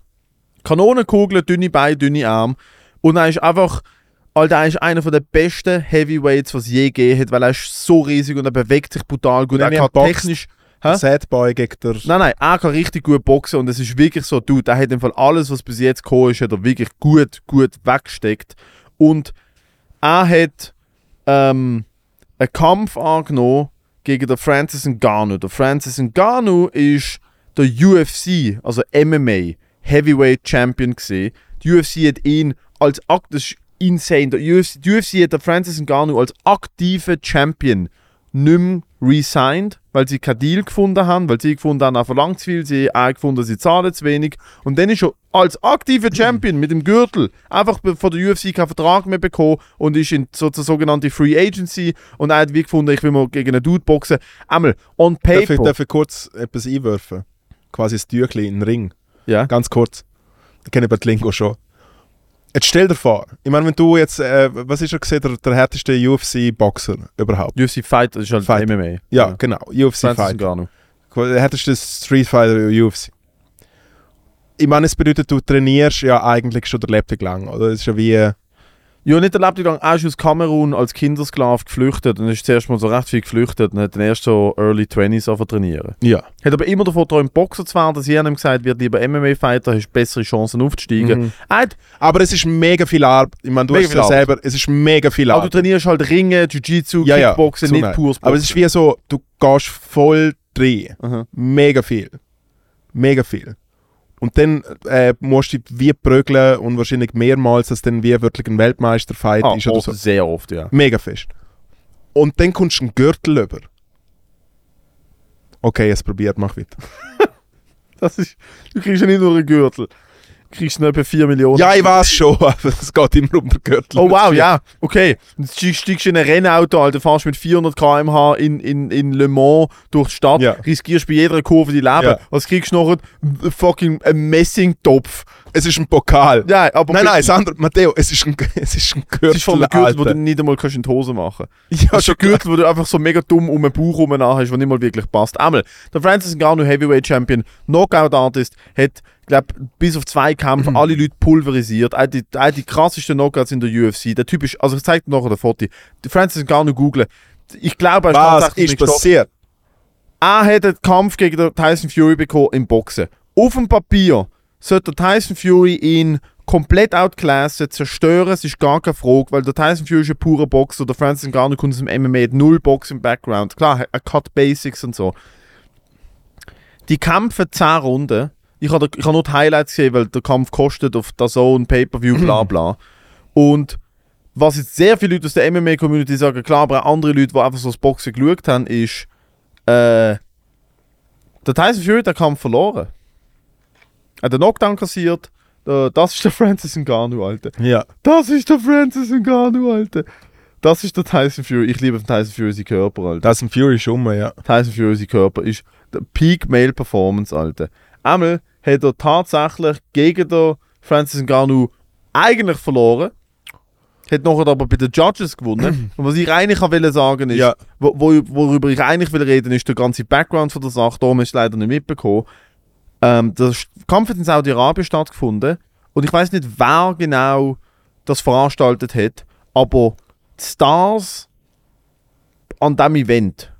Kanonenkugeln, dünne Beine, dünne Arme. Und er ist einfach, Alter, er ist einer der besten Heavyweights, was es je gegeben hat, weil er ist so riesig und er bewegt sich brutal gut. Wenn Er kann technisch. Hä? Sad Boy gegen der. Nein, nein, er kann richtig gut boxen und es ist wirklich so, du, er hat im Fall alles, was bis jetzt gekommen ist, hat er wirklich gut, gut weggesteckt. Und er hat ähm, einen Kampf angenommen gegen den Francis Ngannou. Der Francis Ngannou ist der UFC, also MMA, Heavyweight Champion gesehen. Die UFC hat ihn als Akt, das ist insane. Der UFC, die UFC hat den Francis Ngannou als aktiver Champion nicht mehr resigned, weil sie keinen Deal gefunden haben, weil sie gefunden haben, er verlangt zu viel, sie haben gefunden, sie zahlen zu wenig. Und dann ist er als aktiver Champion mit dem Gürtel einfach von der UFC keinen Vertrag mehr bekommen und ist in so zur sogenannten Free Agency und er hat wie gefunden, ich will mal gegen einen Dude boxen. Einmal, on Darf ich, paper. darf ich kurz etwas einwerfen? Quasi das Tüchli in den Ring. ja. Ganz kurz. Ich kenne über die Lingo schon. Jetzt stell dir vor, ich meine, wenn du jetzt, äh, was ist er gesehen, der, der härteste UFC-Boxer überhaupt? UFC Fight, das ist halt Fight. MMA. Ja, genau, UFC Francis Fight. Ngannou. Der härteste Street Fighter UFC. Ich meine, es bedeutet, du trainierst ja eigentlich schon der Lebtag lang, oder? Es ist ja wie, äh, Ja, nicht erlebt lang. Er ist aus Kamerun als Kindersklave geflüchtet und ist zuerst mal so recht viel geflüchtet und hat dann erst so Early 20s angefangen trainieren. ja. Hat aber immer davon geträumt, Boxer zu werden, dass ihm gesagt wird, lieber MMA-Fighter, hast bessere Chancen aufzusteigen. Mhm. Hat, Aber es ist mega viel Arbeit. Ich meine, du Mega hast es ja Arbeit. selber, es ist mega viel aber du Arbeit. trainierst halt Ringen, Jiu-Jitsu, Ja, ja, Kickboxen, so nicht pures. Aber es ist wie so, du gehst voll drin. Aha. Mega viel. Mega viel. Und dann äh, musst du wie prügeln und wahrscheinlich mehrmals, dass dann wie wirklich ein Weltmeisterfight ah, ist oder oft, so. Sehr oft, ja. Mega fest. Und dann kommst du einen Gürtel über. Okay, jetzt probiert, mach weiter. Das ist, du kriegst ja nicht nur einen Gürtel. Du kriegst noch etwa 4 Millionen. Ja, ich weiß schon, aber es geht immer um den Gürtel. Oh wow, ja, okay. Jetzt steig- steigst du in ein Rennauto, Alter, fahrst mit 400 km/h in, in, in Le Mans durch die Stadt, Ja. riskierst bei jeder Kurve die Leben. Ja. Was kriegst du noch? Fucking Messingtopf Es ist ein Pokal. Ja, aber nein, nein, Sandro, Matteo, es ist ein, es ist ein Gürtel. Es ist von einem Gürtel, wo du nicht einmal kannst in die Hose machen Ja, Das ist schon ein Gürtel, wo du einfach so mega dumm um den Bauch rum hast, der nicht mal wirklich passt. Einmal, der Francis Ngannou Heavyweight Champion, Knockout Artist, hat, glaub, bis auf zwei Kämpfe alle Leute pulverisiert. Er hat die, hat die krassesten Knockouts in der UFC. Der Typ ist, also ich zeig dir nachher den Foto. Der Francis Ngannou googlen. Ich glaube, er ist tatsächlich ist passiert? Er hat einen Kampf gegen den Tyson Fury bekommen im Boxen. Auf dem Papier sollte der Tyson Fury ihn komplett outclassen, zerstören, es ist gar keine Frage, weil der Tyson Fury ist ein purer Boxer, der Francis Ngannou kommt aus dem MMA, hat null Box im Background. Klar, er cut Basics und so. Die Kämpfe 10 Runden, ich habe ich hab nur die Highlights gesehen, weil der Kampf kostet auf der Zone, Pay-Per-View, bla bla. Und was jetzt sehr viele Leute aus der MMA-Community sagen, klar, aber auch andere Leute, die einfach so das Boxen geschaut haben, ist, äh, der Tyson Fury hat den Kampf verloren. Hat einen Knockdown kassiert. Äh, Das ist der Francis Ngannou, Alter. Ja. Das ist der Francis Ngannou, Alter. Das ist der Tyson Fury. Ich liebe den Tyson Fury seinen Körper, Alter. Ist ein Fury schon mal, ja. Tyson Fury sein Körper ist der Peak Male Performance, Alter. Einmal hat er tatsächlich gegen den Francis Ngannou eigentlich verloren. Hat nachher aber bei den Judges gewonnen. Und was ich eigentlich wollte sagen ist, Ja. wo, wo, worüber ich eigentlich will reden, ist der ganze Background von der Sache. Darum ist leider nicht mitbekommen. Ähm, der Kampf hat in Saudi-Arabien stattgefunden. Und ich weiß nicht, wer genau das veranstaltet hat, aber die Stars an diesem Event.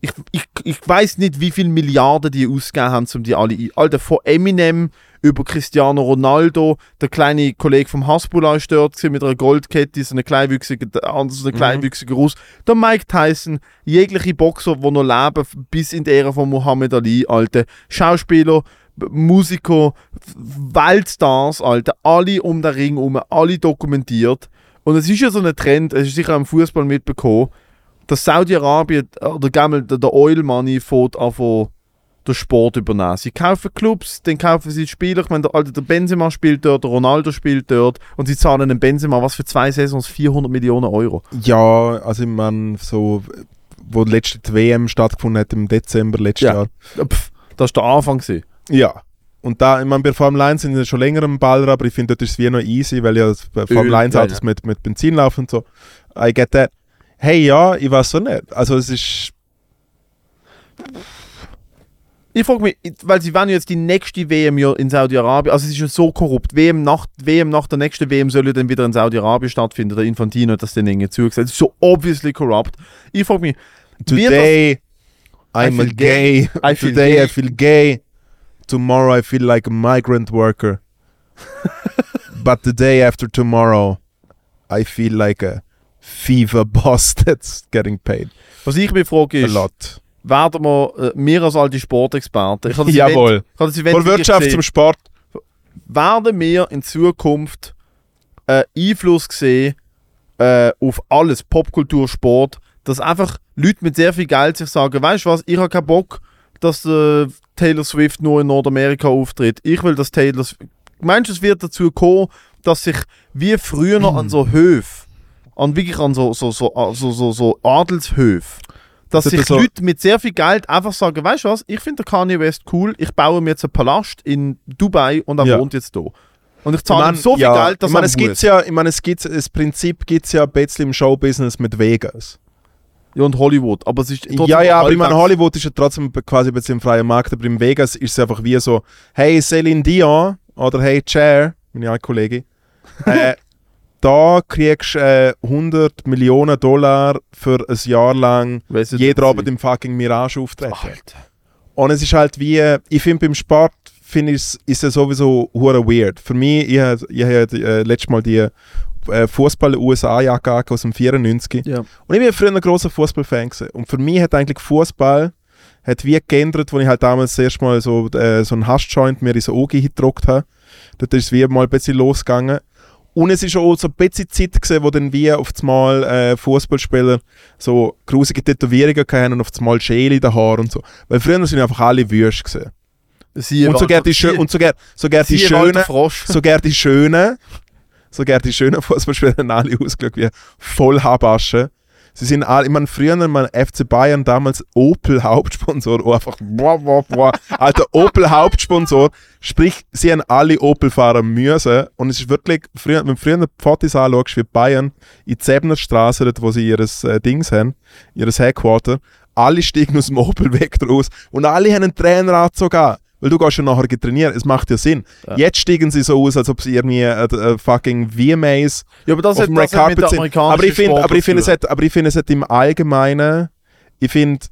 Ich, ich, ich weiß nicht, wie viele Milliarden die ausgegeben haben, um die alle. Alter, von Eminem über Cristiano Ronaldo, der kleine Kollege vom Hasbullah ist dort mit einer Goldkette, so eine kleinwüchsige, der andere so eine kleinwüchsige Russ. Der Mike Tyson, jegliche Boxer, die noch leben, bis in die Ära von Muhammad Ali, Alter. Schauspieler, Musiker, Weltstars, Alter. Alle um den Ring herum, alle dokumentiert. Und es ist ja so ein Trend, es ist sicher auch im Fußball mitbekommen, dass Saudi-Arabien oder Gammel, der, Oil Money fährt einfach den Sport übernehmen. Sie kaufen Clubs, dann kaufen sie Spieler. Ich meine, der, der Benzema spielt dort, der Ronaldo spielt dort und sie zahlen einem Benzema, was für zwei Saisons, 400 Millionen Euro. Ja, also ich meine, so, wo die letzte WM stattgefunden hat im Dezember letztes Ja. Jahr. Pff, das war der Anfang. Gewesen. Ja. Und da, ich meine, bei Formel 1 sind sie schon länger im Ball, aber ich finde, dort ist es wie noch easy, weil ja bei Formel 1 ja, Autos ja. mit, mit Benzin laufen und so. I get that. Hey, ja, ich weiß so nicht. Also es ist, Ich frage mich, weil sie ja jetzt die nächste WM ja in Saudi-Arabien, also es ist ja so korrupt, WM nach, WM nach der nächsten WM soll ja dann wieder in Saudi-Arabien stattfinden, der Infantino hat das dann irgendwie zugesagt. Es ist so obviously corrupt. Ich frage mich, today I'm feel a gay. I feel today gay. I feel gay. Tomorrow I feel like a migrant worker. But the day after tomorrow I feel like a FIFA boss that's getting paid was ich mich frage a ist, lot. Werden wir, äh, wir als alte Sportexperten, ich habe das Jawohl. Event, ich Von Wirtschaft gesehen. zum Sport. werden wir in Zukunft äh, Einfluss sehen äh, auf alles, Popkultur, Sport, dass einfach Leute mit sehr viel Geld sich sagen, weißt du was, ich habe keinen Bock, dass äh, Taylor Swift nur in Nordamerika auftritt. Ich will, dass Taylor Swift... Meinst du, es wird dazu kommen, dass sich wie früher noch an so Höfe, an wirklich an so, so, so, so, so, so Adelshöfe, dass Das sich so- Leute mit sehr viel Geld einfach sagen, weißt du was, ich finde Kanye West cool, ich baue mir jetzt einen Palast in Dubai und er Ja. wohnt jetzt da. Und ich zahle ihm Mann, so viel ja, Geld, dass ich meine, es muss. gibt's ja, ich meine, es gibt das Prinzip gibt es ja ein bisschen im Showbusiness mit Vegas. Ja, und Hollywood. Aber es ist Ja, ja, aber ich meine, Hollywood ist ja trotzdem quasi ein bisschen im freien Markt, aber in Vegas ist es einfach wie so, hey Celine Dion oder hey Cher, meine alte Kollegin, äh, da kriegst du äh, 100 Millionen Dollar für ein Jahr lang ich jeder nicht, Abend im fucking Mirage auftreten. Alter. Und es ist halt wie, ich finde beim Sport, finde ich, ist es sowieso hure weird. Für mich, ich habe ich hab, äh, letztes Mal die äh, Fußball-USA-Jacke aus dem 94. Ja. Und ich bin früher ein großer Fußballfan gewesen. Und für mich hat eigentlich Fußball hat wie geändert, wo ich halt damals das erste Mal so, äh, so einen Haschjoint mir ins Auge gedruckt habe. Dort ist es wie mal ein bisschen losgegangen. Und es ist auch so ein bisschen Zeit gewesen, wo dann wie auf einmal äh, Fußballspieler so grusige Tätowierungen hatten und auf einmal Schäle in den Haaren und so. Weil früher sind einfach alle Wüst gewesen. Siehe Und sogar die, schö und sogar, sogar die schönen, sogar die schönen, sogar die schönen Fußballspieler haben alle ausgeschaut wie voll. Sie sind alle, ich meine, früher, mein FC Bayern damals Opel Hauptsponsor, oh, einfach, boah, boah, boah, alter Opel Hauptsponsor, sprich, sie haben alle Opel-Fahrer müssen. Und es ist wirklich, früher, wenn du früher Fotos anschaust, wie Bayern in Zebner Straße, wo sie ihres äh, Dings haben, ihres Headquarter, alle steigen aus dem Opel weg raus und alle haben einen Traineranzug an. Weil du gehst ja nachher trainieren, es macht ja Sinn. Ja. Jetzt steigen sie so aus, als ob sie irgendwie äh, äh, fucking VMAs Ja, aber das auf hat, dem Red Carpet sind. Aber ich finde, aber ich finde, es hat, aber ich finde, es hat im Allgemeinen, ich finde,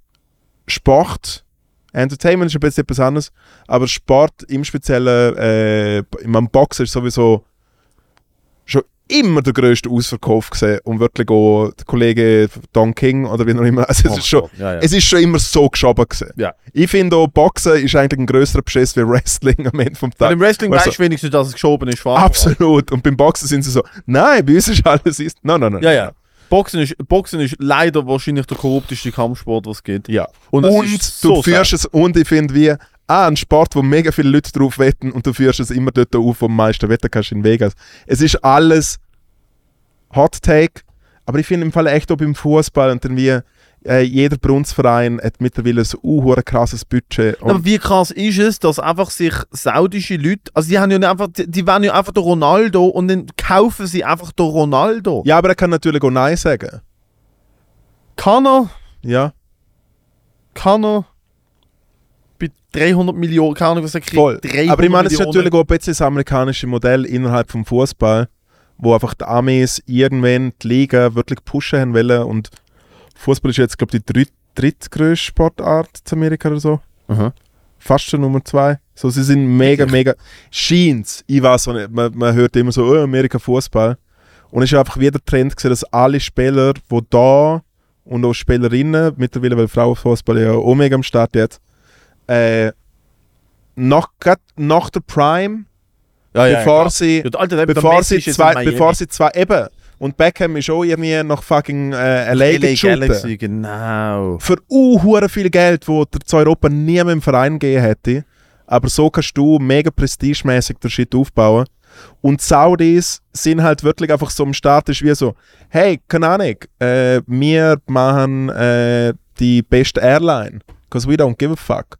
Sport, Entertainment ist ein bisschen etwas anderes, aber Sport im Speziellen, äh, im Boxen ist sowieso schon immer der grösste Ausverkauf gesehen und wirklich auch der Kollege Don King oder wie auch immer, also es tun. ist schon, Oh, ja, ja. es ist schon immer so geschoben gesehen. Ja. Ich finde auch, Boxen ist eigentlich ein größerer Beschiss wie Wrestling am Ende vom Weil Tag. im Wrestling Weißt du- du wenigstens, dass es geschoben ist. Absolut. Und beim Boxen sind sie so, nein, bei uns ist alles ist. Nein, nein, nein. Ja, ja. Boxen ist, Boxen ist leider wahrscheinlich der korrupteste Kampfsport, was es gibt. Ja. Und Und, du so führst es, und ich finde wie, ah, ein Sport, wo mega viele Leute drauf wetten und du führst es immer dort auf, wo du am meisten wetten kannst in Vegas. Es ist alles Hot Take, aber ich finde im Fall echt auch beim Fußball und dann wie, äh, jeder Brunsverein hat mittlerweile so ein krasses Budget. Aber wie krass ist es, dass einfach sich saudische Leute, also die haben ja einfach, die, die wollen ja einfach den Ronaldo und dann kaufen sie einfach den Ronaldo. ja, aber er kann natürlich auch Nein sagen. Kann er, Ja, kann er bei 300 Millionen, keine Ahnung, was er kriegt. voll. 300 Aber ich meine, es ist natürlich auch ein bisschen das amerikanische Modell innerhalb vom Fußball, wo einfach die Amis irgendwann die Liga wirklich pushen haben wollen und Fußball ist jetzt, glaube ich, die dritt, drittgrößte Sportart in Amerika oder so. Aha. Fast schon Nummer zwei. So, sie sind mega, Wirklich? mega. Scheint's. Ich weiß auch nicht. Man, man hört immer so, oh, Amerika Fußball. Und es ist einfach wieder Trend gewesen, dass alle Spieler, die da und auch Spielerinnen, mittlerweile, weil Frauenfußball ja auch mega am Start jetzt, äh, nach, der Prime, Ja, ja, bevor sie, Ja, der Alter, bevor sie zwei, bevor sie zwei, eben, und Beckham ist auch irgendwie nach fucking äh, LA, LA. Galaxy, genau. Für uh, viel Geld, wo der zu Europa nie mehr im Verein gegeben hätte. Aber so kannst du mega prestigemäßig den Shit aufbauen. Und die Saudis sind halt wirklich einfach so am Start, ist wie so, hey, keine Ahnung, äh, wir machen äh, die beste Airline, because we don't give a fuck.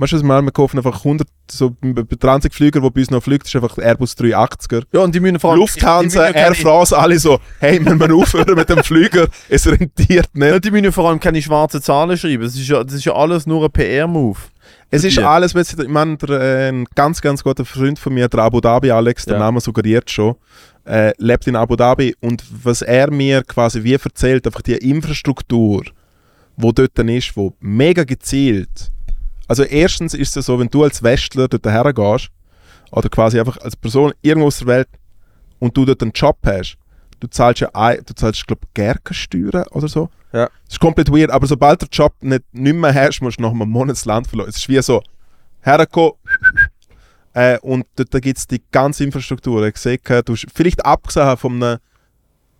Weißt du, was meine? Wir kaufen einfach 100, so bei 20 Flüger, die bei uns noch fliegt, ist einfach Airbus 380er. Ja, und die müssen vor allem... die Lufthansa, Air France, alle so, hey, müssen wir aufhören mit dem Flüger, es rentiert nicht. Ja, die müssen vor allem keine schwarzen Zahlen schreiben. Das ist ja, das ist ja alles nur ein PR-Move. Es ist die. alles, weißt du, ich meine, der, äh, ein ganz, ganz guter Freund von mir, der Abu Dhabi Alex, der Ja. Name suggeriert schon, äh, lebt in Abu Dhabi und was er mir quasi wie erzählt, einfach die Infrastruktur, wo dort ist, wo mega gezielt. Also erstens ist es so, wenn du als Westler dort hergehst, oder quasi einfach als Person irgendwo aus der Welt und du dort einen Job hast, du zahlst ja, ein, du zahlst, glaube ich, Gerkensteuern oder so. Ja. Das ist komplett weird, aber sobald du den Job nicht, nicht mehr hast, musst du nach einem Monat das Land verlassen. Es ist wie so, hergekommen, äh, und dort gibt es die ganze Infrastruktur. Ich sehe, du hast vielleicht abgesehen von einem,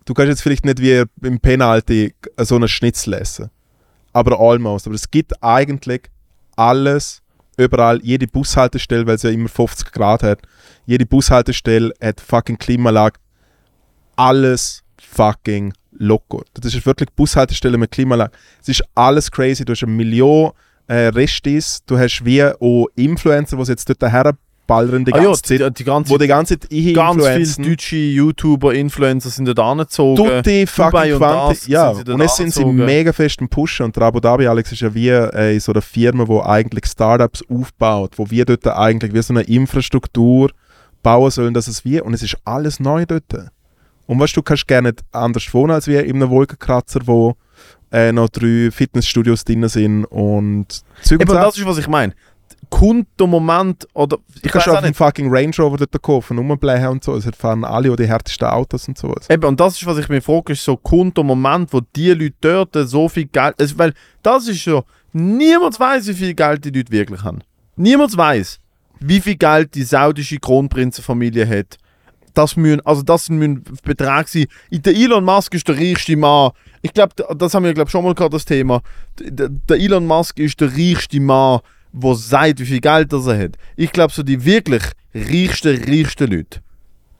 du kannst jetzt vielleicht nicht wie im Penalty so einen Schnitzel essen, aber almost. Aber es gibt eigentlich alles, überall, jede Bushaltestelle, weil es ja immer 50 Grad hat, jede Bushaltestelle hat fucking Klimaanlage, alles fucking locker. Das ist wirklich Bushaltestelle mit Klimaanlage. Es ist alles crazy. Du hast eine Million äh, Restis, du hast wie auch Influencer, die jetzt dort herballern die ah ganze ja, Zeit, die, die ganze wo die ganze Zeit ich ganz viele deutsche YouTuber, Influencer sind dort angezogen. Tutti fucking Quanti. Ja, sind und jetzt sind sie mega fest im Pushen. Und der Abu Dhabi Alex ist ja wie äh, in so einer Firma, wo eigentlich Startups aufbaut, wo wir dort eigentlich wie so eine Infrastruktur bauen sollen, dass es wie, und es ist alles neu dort. Und weißt du, du kannst gerne nicht anders wohnen als wie in einem Wolkenkratzer, wo äh, noch drei Fitnessstudios drin sind und Zeug Eben, das ist, was ich meine. Kommt der Moment, oder... Du Ich kannst auch einen fucking Range Rover dort kaufen, rumbleiben und so. Es fahren alle die härtesten Autos und sowas. Eben, und das ist, was ich mir frage, ist so, kommt der Moment, wo die Leute dort so viel Geld... Also, weil das ist so, niemand weiß, wie viel Geld die Leute wirklich haben. Niemand weiß, wie viel Geld die saudische Kronprinzenfamilie hat. Das müssen, also das müssen Beträge sein. Der Elon Musk ist der reichste Mann. Ich glaube, das haben wir glaub, schon mal gehabt, das Thema. Der, der Elon Musk ist der reichste Mann, der sagt, wie viel Geld das er hat. Ich glaube, so die wirklich reichsten, reichsten Leute,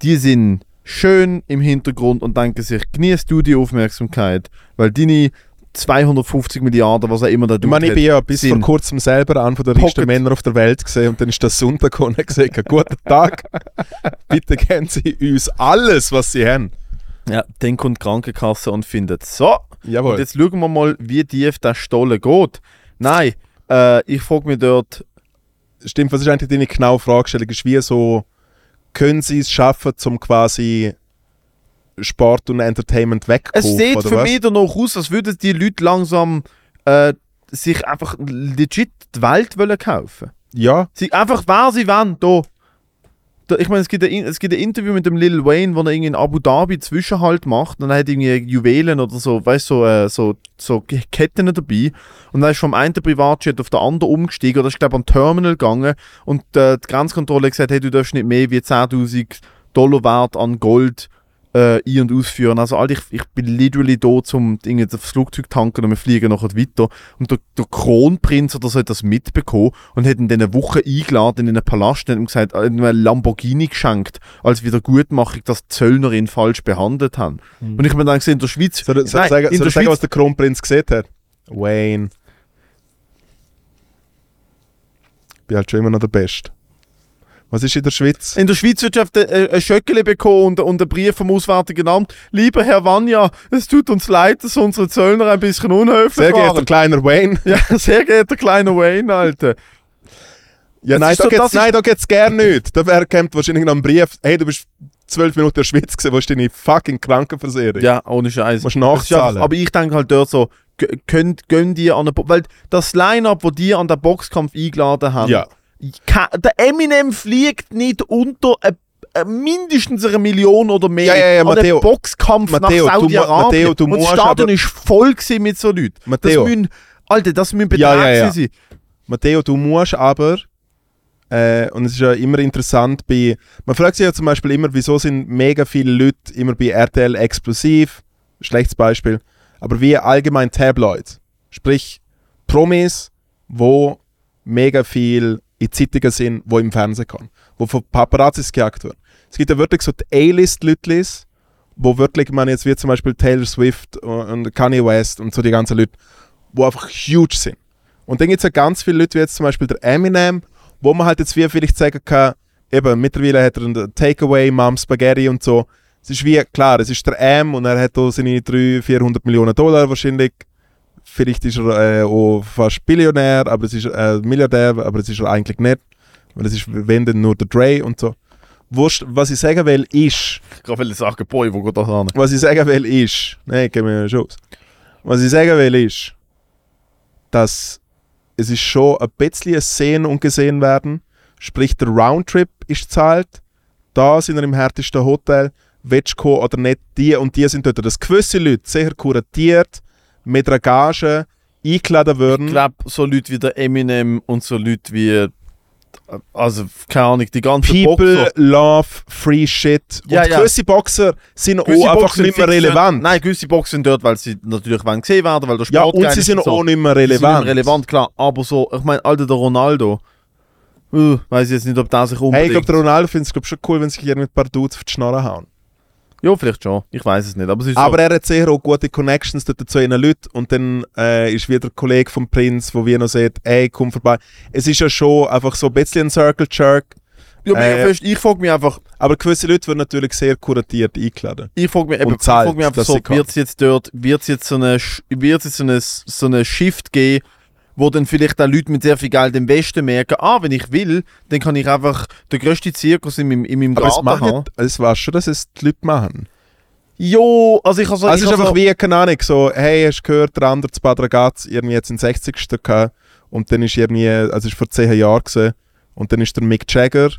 die sind schön im Hintergrund und denken sich, genieß du die Aufmerksamkeit, weil deine 250 Milliarden, was er immer da Ich meine, ich bin ja bis vor kurzem selber einer der reichsten. Männer auf der Welt gesehen und dann ist das Sonntag gekommen und gesagt, guten Tag, bitte geben Sie uns alles, was Sie haben. Ja, dann kommt die Krankenkasse und findet, so, Jawohl. und jetzt schauen wir mal, wie tief der Stollen geht. Nein, äh, ich frage mich dort, Stimmt, was ist eigentlich deine genaue Fragestellung? Ist wie so, können Sie es schaffen, zum quasi Sport und Entertainment es wegkaufen, sieht für was? mich danach aus, als würden die Leute langsam äh, sich einfach legit die Welt wollen kaufen Ja, Sie, einfach wer sie wollen, da. Ich meine, es gibt, ein, es gibt ein Interview mit dem Lil Wayne, wo er irgendwie in Abu Dhabi Zwischenhalt macht und er hat irgendwie Juwelen oder so, weißt du, so, äh, so, so Ketten dabei. Und dann ist vom einen Privatjet auf den anderen umgestiegen oder ist, glaube ich, am Terminal gegangen und äh, die Grenzkontrolle hat gesagt, hey, du darfst nicht mehr wie 10.000 Dollar Wert an Gold äh, ein- und ausführen. Also, Alter, ich, ich bin literally da, zum irgendwie das Flugzeug tanken und wir fliegen nachher weiter. Und der, der Kronprinz oder so hat das mitbekommen und hat ihn dann eine Woche eingeladen in einen Palast und hat ihm gesagt, äh, ihm einen Lamborghini geschenkt, als Wiedergutmachung, dass die Zöllner ihn falsch behandelt haben. Und ich bin dann gesehen, in der Schweiz. soll, soll, Nein, ich sagen, in soll der ich sagen, Schweiz was der Kronprinz gesehen hat? Wayne. Bin halt schon immer noch der Beste. Was ist in der Schweiz? In der Schweizwirtschaft äh, ein Schöckeli bekommen und, und einen Brief vom Auswärtigen Amt. Lieber Herr Vanya, es tut uns leid, dass unsere Zöllner ein bisschen unhöflich Sehr geehrter waren. kleiner Wayne. Ja, sehr geehrter kleiner Wayne, Alter. Ja, Das nein, da so- geht's, das nein, da geht's gern nicht. Da kommt wahrscheinlich noch ein Brief, hey, du bist zwölf Minuten in der Schweiz gewesen, wo ist deine fucking Krankenversicherung? Ja, ohne Scheiß. Musst Das ist einfach- nachzahlen. Aber ich denke halt dort so, gö- könnt, gönn dir an der Bo Weil das Line-Up, wo die an den Boxkampf eingeladen haben, Ja. Der Eminem fliegt nicht unter äh, äh, mindestens eine Million oder mehr Ja, ja, ja, an Matteo. den Boxkampf Matteo, du nach Saudi-Arabien. Und das Stadion ist voll mit so Leuten. Matteo. Das müssen, Alter, das müssen Ja, Beträge ja, ja. sein. Matteo, du musst aber, äh, und es ist ja immer interessant, bei, man fragt sich ja zum Beispiel immer, wieso sind mega viele Leute immer bei RTL explosiv, schlechtes Beispiel, aber wie allgemein Tabloids, sprich Promis, wo mega viel in Zeitungen sind, wo im Fernsehen kommen, wo von Paparazzis gejagt werden. Es gibt ja wirklich so die A-List-Leute, wo wirklich man jetzt wie zum Beispiel Taylor Swift und Kanye West und so die ganzen Leute, wo einfach huge sind. Und dann gibt es ja ganz viele Leute, wie jetzt zum Beispiel der Eminem, wo man halt jetzt wie vielleicht sagen kann, eben, mittlerweile hat er einen Takeaway, Mom Spaghetti und so. Es ist wie, klar, es ist der M und er hat da seine 300, 400 Millionen Dollar wahrscheinlich. Vielleicht ist er äh, auch fast Billionär, aber es ist äh, Milliardär, aber es ist er eigentlich nicht. Weil es ist, wenn dann nur der Dre und so. Wurscht, was ich sagen will, ist, Ich kann will sagen, boy, wo geht das an? was ich sagen will, ist. Nein, gib mir eine Chance. Was ich sagen will, ist, dass es ist schon ein bisschen ein Sehen und Gesehen werden. Sprich, der Roundtrip ist zahlt. Da sind wir im härtesten Hotel. Willst du kommen oder nicht? Die und die sind dort. Dass gewisse Leute sehr kuratiert, mit einer Gage eingeladen Ich würden. glaube, so Leute wie der Eminem und so Leute wie. Also, keine Ahnung, die ganzen People Boxer. love free shit. Ja, und ja. gewisse Boxer sind Gewisse auch einfach Boxer nicht mehr relevant. Nein, gewisse Boxer sind dort, weil sie natürlich wollen gesehen werden, weil der ja, Sport und geil sie sind so. auch nicht mehr Sie sind nicht relevant. mehr relevant, klar. Aber so, ich meine, Alter, der Ronaldo. Uh, weiß ich jetzt nicht, ob der sich Hey, ich unbedingt... glaube, der Ronaldo findet es schon cool, wenn sich hier mit ein paar Dudes auf die Schnarre hauen. Ja, vielleicht schon. Ich weiß es nicht. Aber es ist Aber so. er hat sehr auch gute Connections dort zu ihren Leuten und dann äh, ist wieder ein Kollege vom Prinz, wo wir noch sagt, ey, komm vorbei. Es ist ja schon einfach so ein bisschen ein Circle Jerk, Ja, mega äh, fest. Ich frage mich einfach, aber gewisse Leute werden natürlich sehr kuratiert eingeladen. ich frage mich, eben, Und ich zahlt, frag mich einfach so, wird es jetzt dort, wird es jetzt so eine, Sch- wird's jetzt so eine, so eine Shift geben, wo dann vielleicht auch Leute mit sehr viel Geld im Westen merken, ah, wenn ich will, dann kann ich einfach den grössten Zirkus in meinem, in meinem Aber es, Garten machen, haben. es war schon, dass es die Leute machen. Jo, also ich habe so... Also es ich ist habe einfach so, wie, keine Ahnung, so, hey, hast du gehört, der andere zu Bad Ragaz irgendwie jetzt in 60. gehabt und dann ist irgendwie, also es war vor 10 Jahren gewesen, und dann ist der Mick Jagger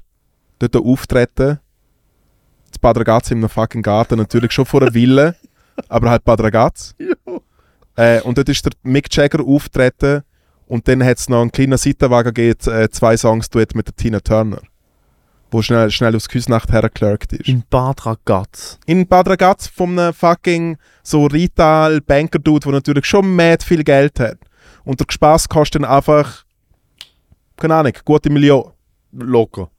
dort auftreten, zu Bad Ragaz in einem fucking Garten, natürlich schon vor einer Villa, aber halt Bad Ragaz. Äh, und dort ist der Mick Jagger auftreten und dann hat es noch einen kleinen Seitenwagen gegeben, äh, zwei Songs duett mit der Tina Turner, wo schnell, schnell aus Küsnacht hergeklerkt ist in Bad Ragaz. in Bad Ragaz von einem fucking so Retail-Banker-Dude, der natürlich schon mad viel Geld hat. Und der Spaß kostet dann einfach, keine Ahnung, gute Million. Locker.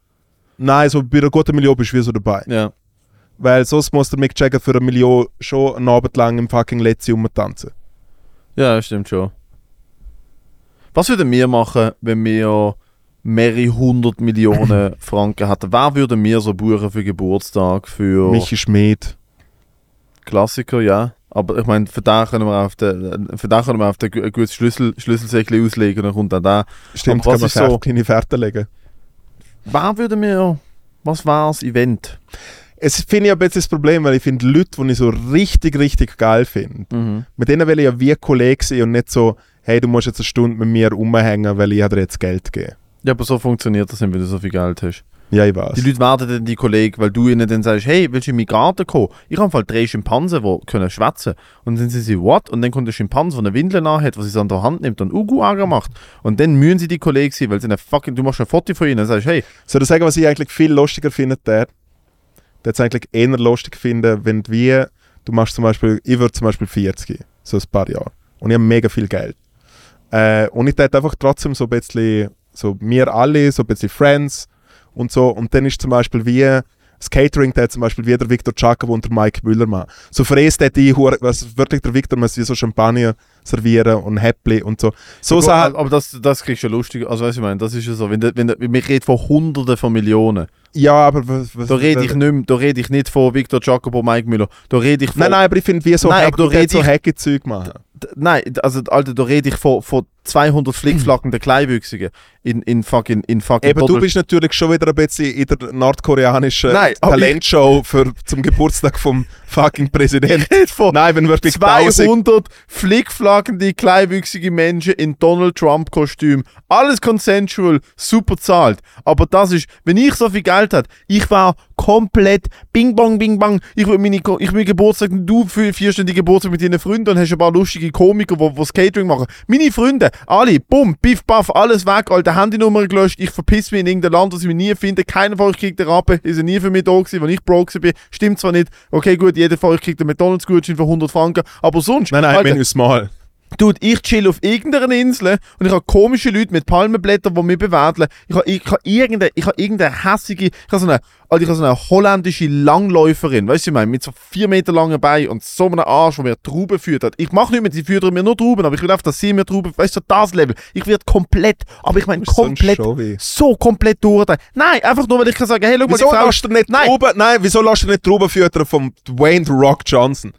Nein, so bei einer guten Million bist du wie so dabei. Ja. Weil sonst muss der Mick Jagger für eine Million schon einen Abend lang im fucking Letzi tanzen. Ja, stimmt schon. Was würden wir machen, wenn wir mehrere hundert Millionen Franken hätten? Wer würden wir so buchen für Geburtstag, für Michi Schmid. Klassiker, ja. Aber ich meine, für den können wir auf den, für den können wir auf den ein gutes Schlüssel, Schlüsselsäckchen auslegen, dann kommt dann da. Stimmt, Aber kann man ist so- so kleine Fährte legen. Wer würden wir, was war das Event? Es finde ich aber jetzt das Problem, weil ich finde Leute, die ich so richtig, richtig geil finde, Mhm. mit denen will ich ja wie Kollege sein und nicht so, hey, du musst jetzt eine Stunde mit mir rumhängen, weil ich dir jetzt Geld gebe. Ja, aber so funktioniert das nicht, wenn du so viel Geld hast. Ja, ich weiß. Die Leute werden dann die Kollegen, weil du ihnen dann sagst, hey, willst du in meinen Garten kommen? Ich habe halt drei Schimpansen, die können schwätzen. Und dann sind sie, what? Und dann kommt der Schimpanse, der eine Windel hat, was sie an der Hand nimmt und Ugu-Ager macht. Und dann müssen sie die Kollegen sein, weil sie eine fucking, du machst ein Foto von ihnen und sagst, hey, Soll ich sagen, was ich eigentlich viel lustiger finde, der? Der es eigentlich eher lustig finden, wenn du wie, du machst zum Beispiel, ich würde zum Beispiel 40, so ein paar Jahre. Und ich habe mega viel Geld. Äh, und ich hätte einfach trotzdem so ein bisschen, so wir alle, so ein bisschen Friends und so. Und dann ist zum Beispiel wie, das Catering, der zum Beispiel wie der Victor Giacomo und der Mike Müller machen. So fräst die, hure- was wirklich der Victor muss wie so Champagner servieren und Häppli und so. So Gut, Sachen, aber das, das kriegst du ja lustig. Also, weißt du, ich meine, das ist ja so, wenn, wenn, du- wir reden von Hunderten von Millionen. ja, aber was, was Da rede ich nicht, da rede ich nicht von Victor Jacobo, Mike Müller. Da rede ich von, Nein, nein, aber ich finde, wie so Nein, Hack, aber da der red so ich- Hacke-Zeug machen. Nein, also Alter, da rede ich von, von 200 flickflackenden Kleinwüchsigen in, in fucking in fucking Eben, du Total- bist natürlich schon wieder ein bisschen in der nordkoreanischen Nein, aber Talentshow für, zum Geburtstag vom fucking Präsidenten. Nein, wenn wirklich tausend 200 flickflackende kleinwüchsige Menschen in Donald Trump Kostüm. Alles consensual, super zahlt. Aber das ist, wenn ich so viel Geld hätte, ich war komplett bing bong bing bang. Ich will meine, ich will Geburtstag, du für vierstündige Geburtstag mit deinen Freunden und hast ein paar lustige Komiker, die das Catering machen. Meine Freunde, alle, bumm, piff, paff, alles weg, alte Handynummer gelöscht, ich verpiss mich in irgendein Land, das ich mich nie finde. Keiner von euch kriegt den Rappen, ist ja nie für mich da gewesen, wenn ich broke bin. Stimmt zwar nicht, okay gut, jeder von euch kriegt einen McDonalds-Gutschein für 100 Franken, aber sonst, Nein, nein, Alter, Menü Small. Dude, ich chill auf irgendeiner Insel und ich habe komische Leute mit Palmenblättern, die mich bewerten. Ich habe ich hab irgendeine, ich habe irgendeine hässige, ich habe so eine, Alter, ich habe so eine holländische Langläuferin, weißt du, ich meine, mit so vier Meter langen Beinen und so einem Arsch, der mir Trauben führt hat. Ich mache nicht mehr, sie füttern mir nur Trauben, aber ich will einfach, dass sie mir Trauben, weißt du, das Level. Ich werde komplett, aber ich meine so komplett, Showy. so komplett durch. Nein, einfach nur, weil ich kann sagen, hey, schau mal, Wieso die Frau, lässt du nicht Nein. Trauben, nein, wieso lässt du nicht Trauben füttern vom Dwayne Rock Johnson?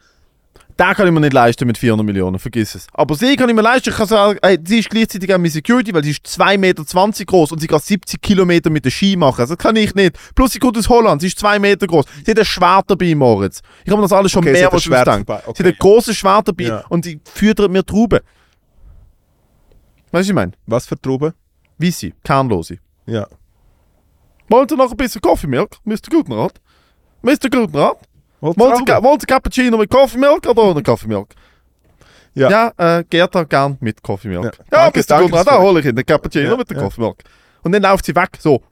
Den kann ich mir nicht leisten mit 400 Millionen, vergiss es. Aber sie kann ich mir leisten. Ich kann sagen, ey, sie ist gleichzeitig auch meine Security, weil sie ist 2,20 Meter groß und sie kann 70 Kilometer mit dem Ski machen. Also das kann ich nicht. Plus sie kommt aus Holland, sie ist 2 Meter groß. Sie hat ein Schwert dabei, Moritz. Ich habe mir das alles schon Okay, ein Schwert ausgedacht. dabei, Sie okay. hat ein großes Schwert dabei Ja. und sie füttert mir Trauben. Weißt du, was ich meine? Was für Trauben? Weisse, kernlose. Ja. Wollt ihr noch ein bisschen Coffee-Milk, Mr. Gutenrat? Mr. Gutenrat? Wollt ihr, Cappuccino mit Coffee-Milk oder ohne Coffee-Milk? Ja. Ja, äh, Gerda gern mit Coffee-Milk. Ja. Ja, Danke, Mr. danke, da hole ich ihn, den Cappuccino Ja, mit der ja. Coffee-Milk. Und dann läuft sie weg, so.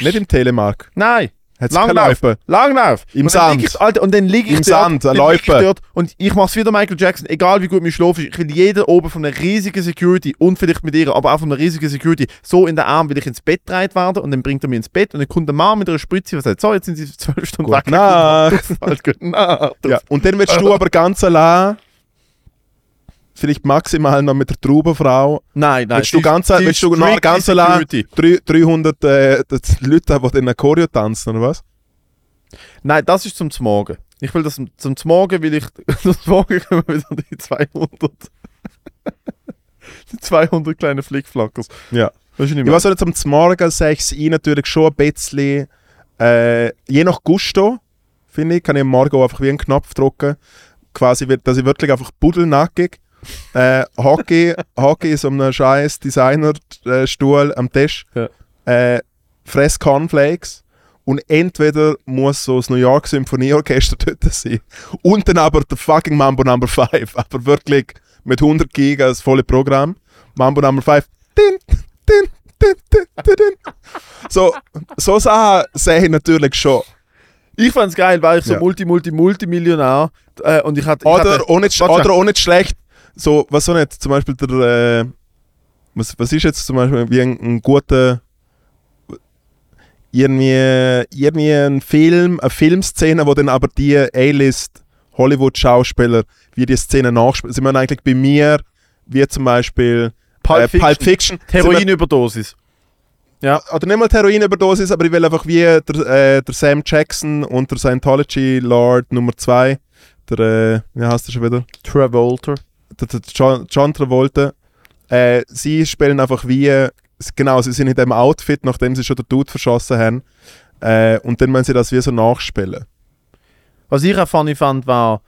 Nicht im Telemark. Nein, Hat's Langlauf. keine Läufe. Langlauf. Im und Sand. Ich, Alter, und dann liege ich Im dort, Sand, dann lieg ich dort und ich mach's wieder Michael Jackson, egal wie gut mein Schlaf ist. Ich will jeden oben von einer riesigen Security und vielleicht mit ihr, aber auch von einer riesigen Security, so in den Arm will ich ins Bett getragen werden und dann bringt er mich ins Bett und dann kommt der Mann mit einer Spritze und sagt, so, jetzt sind sie zwölf Stunden Gute weg. Nacht. Halt, gute Nacht. Ja. Und dann willst du aber ganz allein, vielleicht maximal noch mit der Traubenfrau, Nein, nein. willst du ganz, sie willst du noch ganz allein Security. drei- 300 äh, Leute, die den Choreo tanzen, oder was? Nein, das ist zum Morgen. Ich will das zum- Morgen, will ich zum Morgen kommen wieder die 200 die 200 kleinen Flickflackers. Ja. Weißt du nicht Ich mehr? weiß auch nicht, zum Morgen sehe ich sie natürlich schon ein bisschen, äh, je nach Gusto, finde ich, kann ich am Morgen auch einfach wie einen Knopf drücken, quasi, dass ich wirklich einfach pudelnackig äh, Hockey, Hockey in so einem scheiß Designerstuhl am Tisch, Ja. äh, fress Cornflakes und entweder muss so das New York Symphonieorchester dort sein und dann aber der fucking Mambo Number 5, aber wirklich mit 100 Giga das volle Programm. Mambo Number 5. Din, din, din. So, so Sachen sehe ich natürlich schon. Ich fand's geil, weil ich so Ja. Multi, Multi, Multimillionär äh, und ich hatte. Ich Oder hatte auch nicht, warte oder nicht schlecht, so, was so nicht, zum Beispiel der, äh, was, was ist jetzt zum Beispiel wie ein, ein guter, irgendwie, irgendwie ein Film, eine Filmszene, wo dann aber die A-List Hollywood-Schauspieler wie die Szene nachspielen. Sie meinen eigentlich bei mir, wie zum Beispiel Pulp äh, Pulp Fiction. Heroinüberdosis. Ja. Oder nicht mal Heroinüberdosis, aber ich will einfach wie der, äh, der Sam Jackson und der Scientology Lord Nummer 2, der, äh, wie heißt der schon wieder? Travolta. John, John Travolta. Äh, sie spielen einfach wie, genau, sie sind in dem Outfit, nachdem sie schon den Dude verschossen haben. Äh, und dann müssen sie das wie so nachspielen. Was ich auch funny fand, war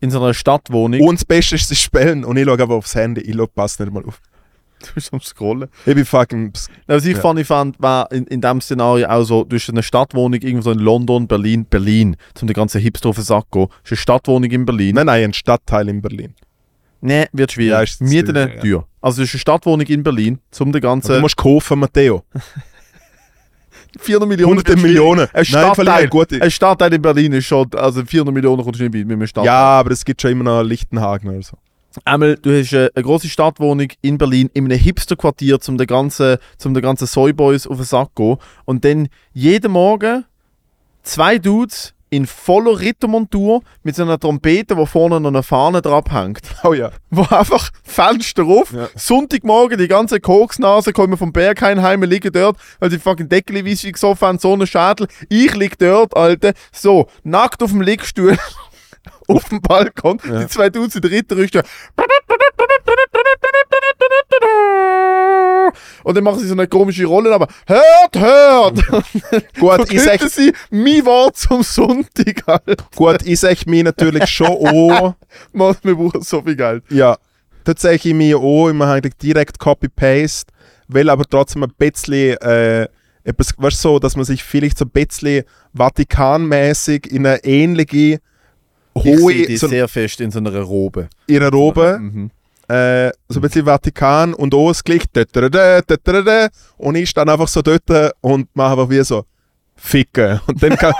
in so einer Stadtwohnung. Und das Beste ist, sie spielen und ich schaue aber aufs Handy, ich schaue, passt nicht mal auf. du bist am Scrollen. Ich bin fucking... Was ich Ja. funny fand, war in, in dem Szenario auch so, du hast eine Stadtwohnung irgendwo in London, Berlin, Berlin, zum den ganzen Hipster auf den Sack gehen. Du hast eine Stadtwohnung in Berlin. Nein, nein, ein Stadtteil in Berlin. Nee, wird schwierig. Ja, ist zu Mieten teuer, ja. teuer. Also du hast eine Stadtwohnung in Berlin, zum den Du ganzen musst kaufen, Matteo. 400 Millionen. Hunderte wird schwierig. Millionen. Ein Nein, Stadtteil, verlieren, gut. ein Stadtteil in Berlin ist schon, also 400 Millionen kommst du nicht mit, mit einem Stadtteil. Ja, aber es gibt schon immer noch Lichtenhagen oder so. Einmal, du hast äh, eine große Stadtwohnung in Berlin in einem Hipsterquartier, zum den ganzen, zum den ganzen Soyboys auf den Sack zu gehen. Und dann jeden Morgen zwei Dudes in voller Rittermontur mit so einer Trompete, wo vorne noch eine Fahne drauf hängt. Oh ja. Wo einfach Fenster auf, Ja. Sonntagmorgen die ganze Koksnase kommen vom Berghain heim, liegen dort, weil die fucking Deckel wie sie gesoffen haben, so einen Schädel. Ich lieg dort, Alter, so, nackt auf dem Liegstuhl. auf dem Balkon, Ja. die zwei Dudes in Und dann machen sie so eine komische Rolle, aber hört, hört! Gut, ich sag, sie mein Wort zum Sonntag, Alter. gut, ich sag mir natürlich schon auch, Mann, wir brauchen so viel Geld. ja, dort sage ich mir auch immer eigentlich direkt Copy-Paste, will aber trotzdem ein bisschen, äh, etwas, weißt du, so, dass man sich vielleicht so ein bisschen Vatikanmäßig in eine ähnliche Ich sehe hohe, die so sehr fest in so einer Robe. ihre Robe, Mhm. Äh, so ein bisschen Vatikan und dödödö, und ich stand einfach so dort und mache einfach wie so ficken und dann kann,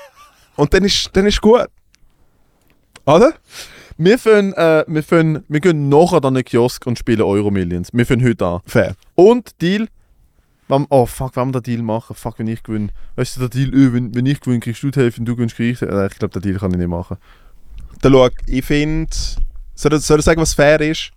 und dann ist, dann ist gut. Oder? Wir, fangen, äh, wir, fangen, wir gehen nachher an den Kiosk und spielen Euro Millions. Wir fangen heute an. Fair. Und Deal. Oh fuck, wenn wir den Deal machen? Fuck, wenn ich gewinne. Weißt du, der Deal, öh, wenn, wenn ich gewinne, kriegst du die Hälfte und du gewinnst, krieg ich die- äh, Ich glaube, den Deal kann ich nicht machen. Da schau, ich finde, soll, soll ich sagen, was fair ist?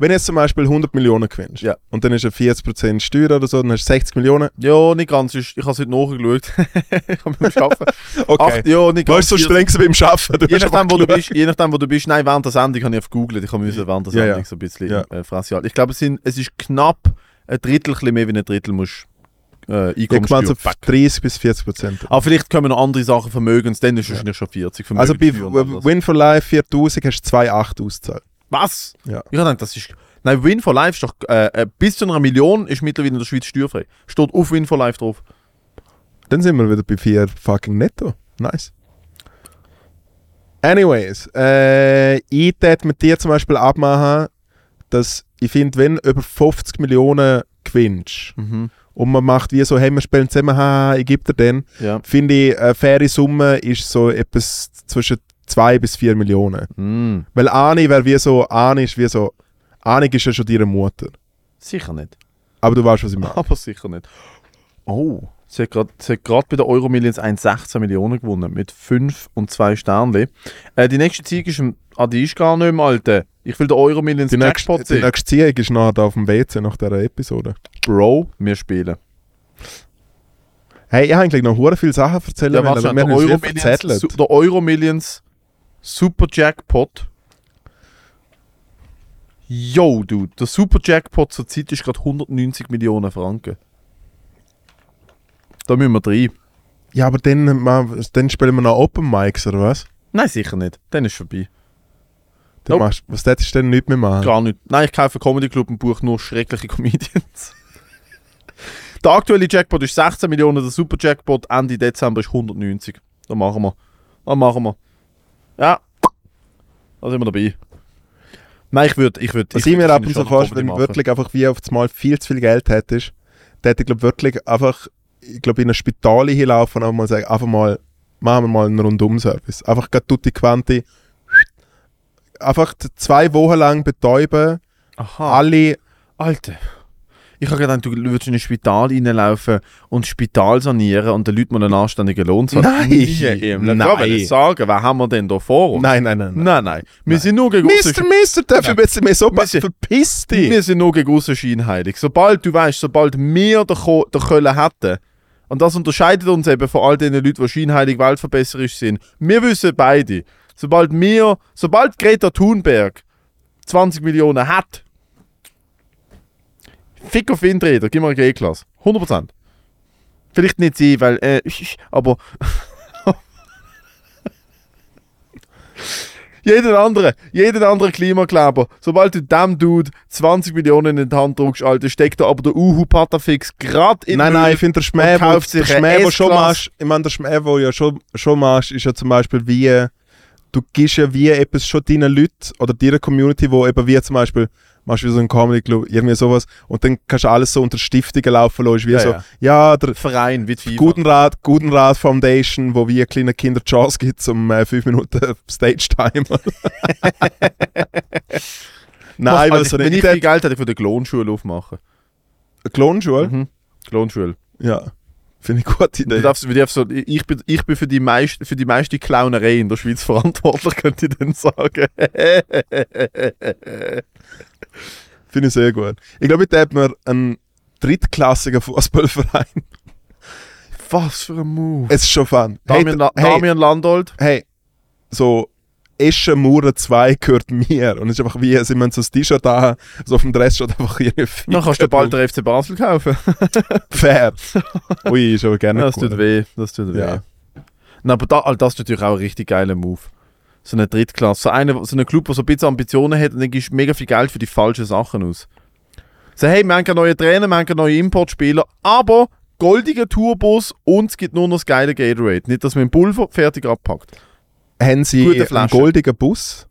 Wenn du jetzt zum Beispiel 100 Millionen gewinnst Ja. und dann ist er 40% Steuer oder so, dann hast du 60 Millionen. Ja, nicht ganz. Ich, ich habe es heute nachgeschaut. ich habe beim Arbeiten. Okay. Acht, ja, nicht ganz. Du so streng beim? Du Je nachdem, wo du bist, je nachdem, wo du bist, nein, während der Sendung habe ich auf googelt. Ich habe müssen während der Ja, Sendung ja. so ein bisschen Ja. äh, Fresse halten. Ich glaube, es, sind, es ist knapp ein Drittel, ein mehr wie ein Drittel musst äh, Ich meine Einkommenssteuer. so Fuck. 30 bis 40 Prozent. Aber vielleicht kommen noch andere Sachen, Vermögens, dann ist es wahrscheinlich schon 40. Also bei Vermögenssteuer und alles. Win for Life 4000 hast du 2,8 ausgezahlt. Was? Ja. Ich habe gedacht, das ist. Nein, Win for Life ist doch. Äh, äh, bis zu einer Million ist mittlerweile in der Schweiz steuerfrei. Steht auf Win for Life drauf. Dann sind wir wieder bei 4 fucking netto. Nice. Anyways, äh, ich tät mit dir zum Beispiel abmachen, dass ich finde, wenn über 50 Millionen gewinnst Mhm. und man macht wie so, hey, wir spielen zusammen, haha, ich gebe dir den, Ja. finde ich, eine faire Summe ist so etwas zwischen 2 bis 4 Millionen. Mm. Weil Ani wäre wie so, Ani ist wie so, Ani ist ja schon deine Mutter. Sicher nicht. Aber du weißt, was ich meine. Aber sicher nicht. Oh. Sie hat gerade bei der Euro Millions 1,16 Millionen gewonnen. Mit 5 und 2 Sternen. Äh, die nächste Ziege ist. Ah, die ist gar nicht mehr, Alter. Ich will der Euro Millions Die nächste, Jackpot die sehen. nächste Ziehung ist nachher auf dem WC nach dieser Episode. Bro, wir spielen. Hey, ich habe eigentlich noch hure viele Sachen erzählen Ja, wollen, aber wir der haben uns Euro, Millions, der Euro Millions Super Jackpot. Yo, dude, der Super Jackpot zur Zeit ist gerade 190 Millionen Franken. Da müssen wir rein. Ja, aber dann, ma- dann spielen wir noch Open Mics, oder was? Nein, sicher nicht. Dann ist vorbei. Dann Nope. machst, was hättest du denn nicht mehr machen? Gar nicht. Nein, ich kaufe Comedy Club und buche nur schreckliche Comedians. der aktuelle Jackpot ist 16 Millionen, der Super Jackpot Ende Dezember ist 190. Da machen wir. Da machen wir. Ja. Da sind wir dabei. Nein, ich würde. Ich würd, Was ich ich mir ab und zu vorstelle, wenn du wirklich einfach wie auf das Mal viel zu viel Geld hättest, dann hätte ich glaube wirklich einfach, ich glaube in ein Spital hinlaufen und einfach mal sagen, einfach mal, machen wir mal einen Rundum-Service. Einfach gerade tutti quanti. Einfach zwei Wochen lang betäuben, Aha. alle, Alter. Ich habe gedacht, du würdest in ein Spital reinlaufen und das Spital sanieren und den Leuten mal einen anständigen Lohn zahlen. Nein. Leben. Nein. Ich will sagen, was haben wir denn da vor uns? Nein, nein, nein. nein. Nein, nein. Wir sind nur gegen Mister, Mister, darf ich bisschen mehr so verpiss dich. Wir sind nur gegen Aussenscheinheilig. Sobald du weißt, sobald wir den, Ko den Köln hätten, und das unterscheidet uns eben von all den Leuten, die scheinheilig weltverbesserisch sind. Wir wissen beide, sobald wir, sobald Greta Thunberg 20 Millionen hat, Fick auf Windräder, gib mir eine G-Klasse. 100%. Vielleicht nicht sie, weil, äh, aber. Jeden andere, jeden andere Klimakleber, sobald du dem Dude 20 Millionen in die Hand drückst, Alter, steckt da aber der Uhu Patafix gerade in Nein, nein, ich finde der Schmäh, wo, kauft der Schmäh, wo schon machst, ich meine, der Schmäh, wo ja schon, schon machst, ist ja zum Beispiel wie, du gibst ja wie etwas schon deinen Leuten oder deiner Community, wo eben wie zum Beispiel, machst wie so ein Comedy Club, irgendwie sowas, und dann kannst du alles so unter Stiftungen laufen lassen, wie Ja, so, ja. ja, der Verein wie FIFA. Gutenrat, Gutenrat Foundation, wo wie kleine Kinder Chance gibt, um äh, fünf Minuten Stage Time. Nein, weil also, so wenn ich viel Geld hätte, ich würde eine Klonschule aufmachen. Klonschule? Mhm. Klonschule. Ja, finde ich eine gute Du Idee. darfst, du darfst ich, bin, ich bin für die, meist, für die meiste Clownerei in der Schweiz verantwortlich, könnte ich dann sagen. Finde ich sehr gut. Ich glaube, da hat man einen drittklassigen Fußballverein. Was für ein Move. Es ist schon fun. Damian, hey, Damian Landolt. hey, so Eschen Mauer 2 gehört mir. Und es ist einfach wie, sie haben so das T-Shirt da, so auf dem Dress steht einfach ihre Dann kannst du bald den FC Basel kaufen. Fair. Ui, ist aber gerne das tut weh. Das tut weh. Ja. Na, aber da, all das ist natürlich auch ein richtig geiler Move. So eine Drittklasse. So, eine, so ein Club, der so ein bisschen Ambitionen hat und dann gibst du mega viel Geld für die falschen Sachen aus. So, hey, wir haben keine neuen Trainer, wir haben neuen Importspieler, aber goldiger Tourbus und es gibt nur noch das geile Gatorade. Nicht, dass man den Pulver fertig abpackt. Haben sie einen goldigen Bus?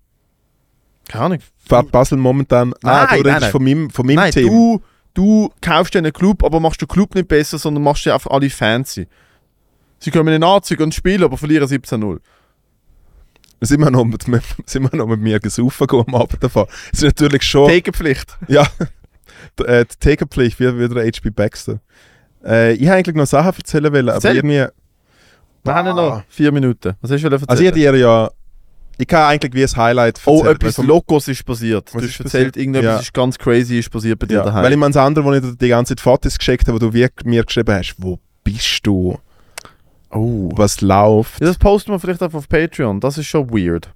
Keine Ahnung. Fährt Basel momentan... ah, Nein, du nein, redest nein. von meinem, von meinem Nein, Team. du, du kaufst dir einen Club, aber machst den Club nicht besser, sondern machst sie einfach alle fancy. Sie kommen in den Anzug und spielen, aber verlieren 17-0. Sind wir noch mit, sind wir noch mit mir gesaufen am Abend davon? Es ist natürlich schon... Takenpflicht. Ja, äh, die Takerpflicht, wie, wie der H.P. Baxter. Äh, ich habe eigentlich noch Sachen erzählen wollen, aber Erzähl. irgendwie... Wir haben ja noch vier Minuten. Was hast du erzählt? Also ich hätte dir ja... Ich kann eigentlich wie ein Highlight oh, erzählen, etwas weil- Locos ist passiert. Was Du hast erzählt, irgendetwas Ja. ist ganz crazy ist passiert bei dir ja, daheim. Weil ich meine, das andere, wo ich dir die ganze Zeit Fotos geschickt habe, wo du mir geschrieben hast, wo bist du? oh. Was läuft? Ja, das posten wir vielleicht einfach auf Patreon. Das ist schon weird.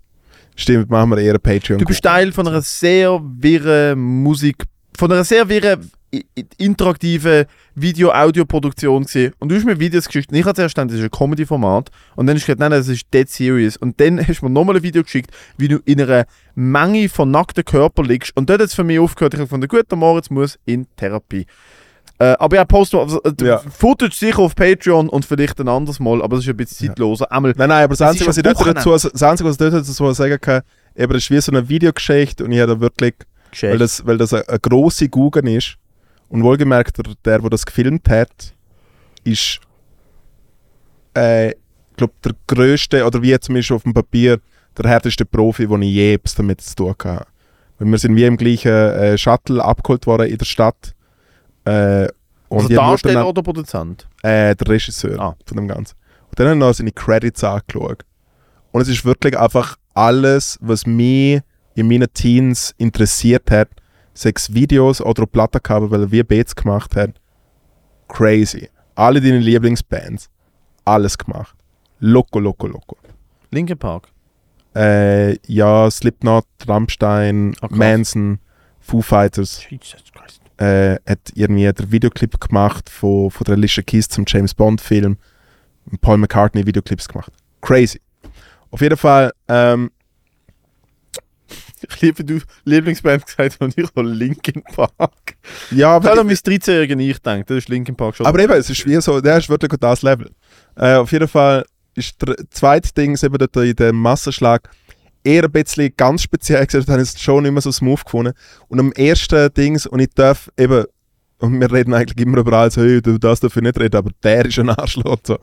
Stimmt, machen wir eher patreon Du bist Teil von einer sehr wirren Musik, von einer sehr wirren i- i- interaktiven Video-Audio-Produktion gesehen. Und du hast mir Videos geschickt. Und ich habe zuerst gedacht, das ist ein Comedy-Format. Und dann hast du gesagt, nein, nein, das ist dead serious. Und dann hast du mir nochmal ein Video geschickt, wie du in einer Menge von nackten Körpern liegst. Und dort hat es für mich aufgehört. Ich habe gefunden, gut, der Moritz muss in Therapie. Äh, aber ja, posten wir also, äh, Ja. Footage sicher auf Patreon und vielleicht ein anderes Mal, aber das ist ein bisschen Ja. zeitloser. Einmal, Nein, nein, aber das Es Einzige, was ich dort dazu, das Einzige, was ich dort dazu sagen kann, eben, das ist wie so eine Videogeschichte und ich habe da wirklich weil das, weil das eine, eine grosse Guggen ist. Und wohlgemerkt, der, der, der das gefilmt hat, ist, äh, glaube, der grösste, oder wie zumindest auf dem Papier, der härteste Profi, den ich je damit zu tun hatte. Weil wir sind wie im gleichen äh, Shuttle abgeholt worden in der Stadt. Äh, und also Darsteller danach- oder Produzent? äh, der Regisseur Ah. von dem Ganzen. Und dann habe ich noch seine Credits angeschaut. Und es ist wirklich einfach alles, was mich in meinen Teens interessiert hat, sechs Videos oder Plattencover, weil er wie Beats gemacht hat. Crazy. Alle deine Lieblingsbands. Alles gemacht. Loco, loco, loco. Linkin Park. Äh, ja, Slipknot, Rammstein, krass. Manson, Foo Fighters. Jesus Christ. äh, hat irgendwie den Videoclip gemacht von, von der Alicia Keys zum James Bond Film. Paul McCartney Videoclips gemacht. Crazy. Auf jeden Fall, ähm, Ich liebe, wie du Lieblingsband gesagt und ich habe Linkin Park. ja, Ich habe aber, mein 13-jährigen Ich gedacht, das ist Linkin Park schon. aber eben, es ist wie so, der ist wirklich das Level. Äh, auf jeden Fall ist der zweite Ding eben dort in dem Massenschlag eher ein bisschen ganz speziell gesagt, habe ich es schon nicht mehr so smooth gefunden. Und am ersten Dings, und ich darf eben, und wir reden eigentlich immer über alles, hey, du das darf ich nicht reden, aber der ist ein Arschloch. So.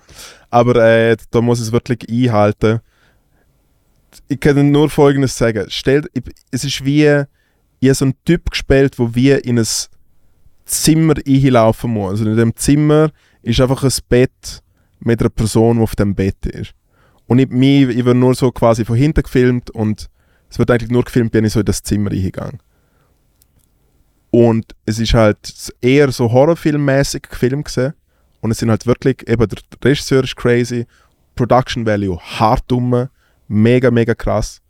Aber äh, da muss ich es wirklich einhalten. Ich kann nur Folgendes sagen. Stellt, es ist wie, ich habe so einen Typ gespielt, wo wir in ein Zimmer einlaufen muss. Also in dem Zimmer ist einfach ein Bett mit einer Person, die auf dem Bett ist. Und ich, mich, ich werde nur so quasi von hinten gefilmt und es wird eigentlich nur gefilmt, bin ich so in das Zimmer reingegangen. Und es ist halt eher so horrorfilmmäßig gefilmt gesehen. Und es sind halt wirklich, eben der Regisseur ist crazy, Production Value hart dumm, mega, mega krass.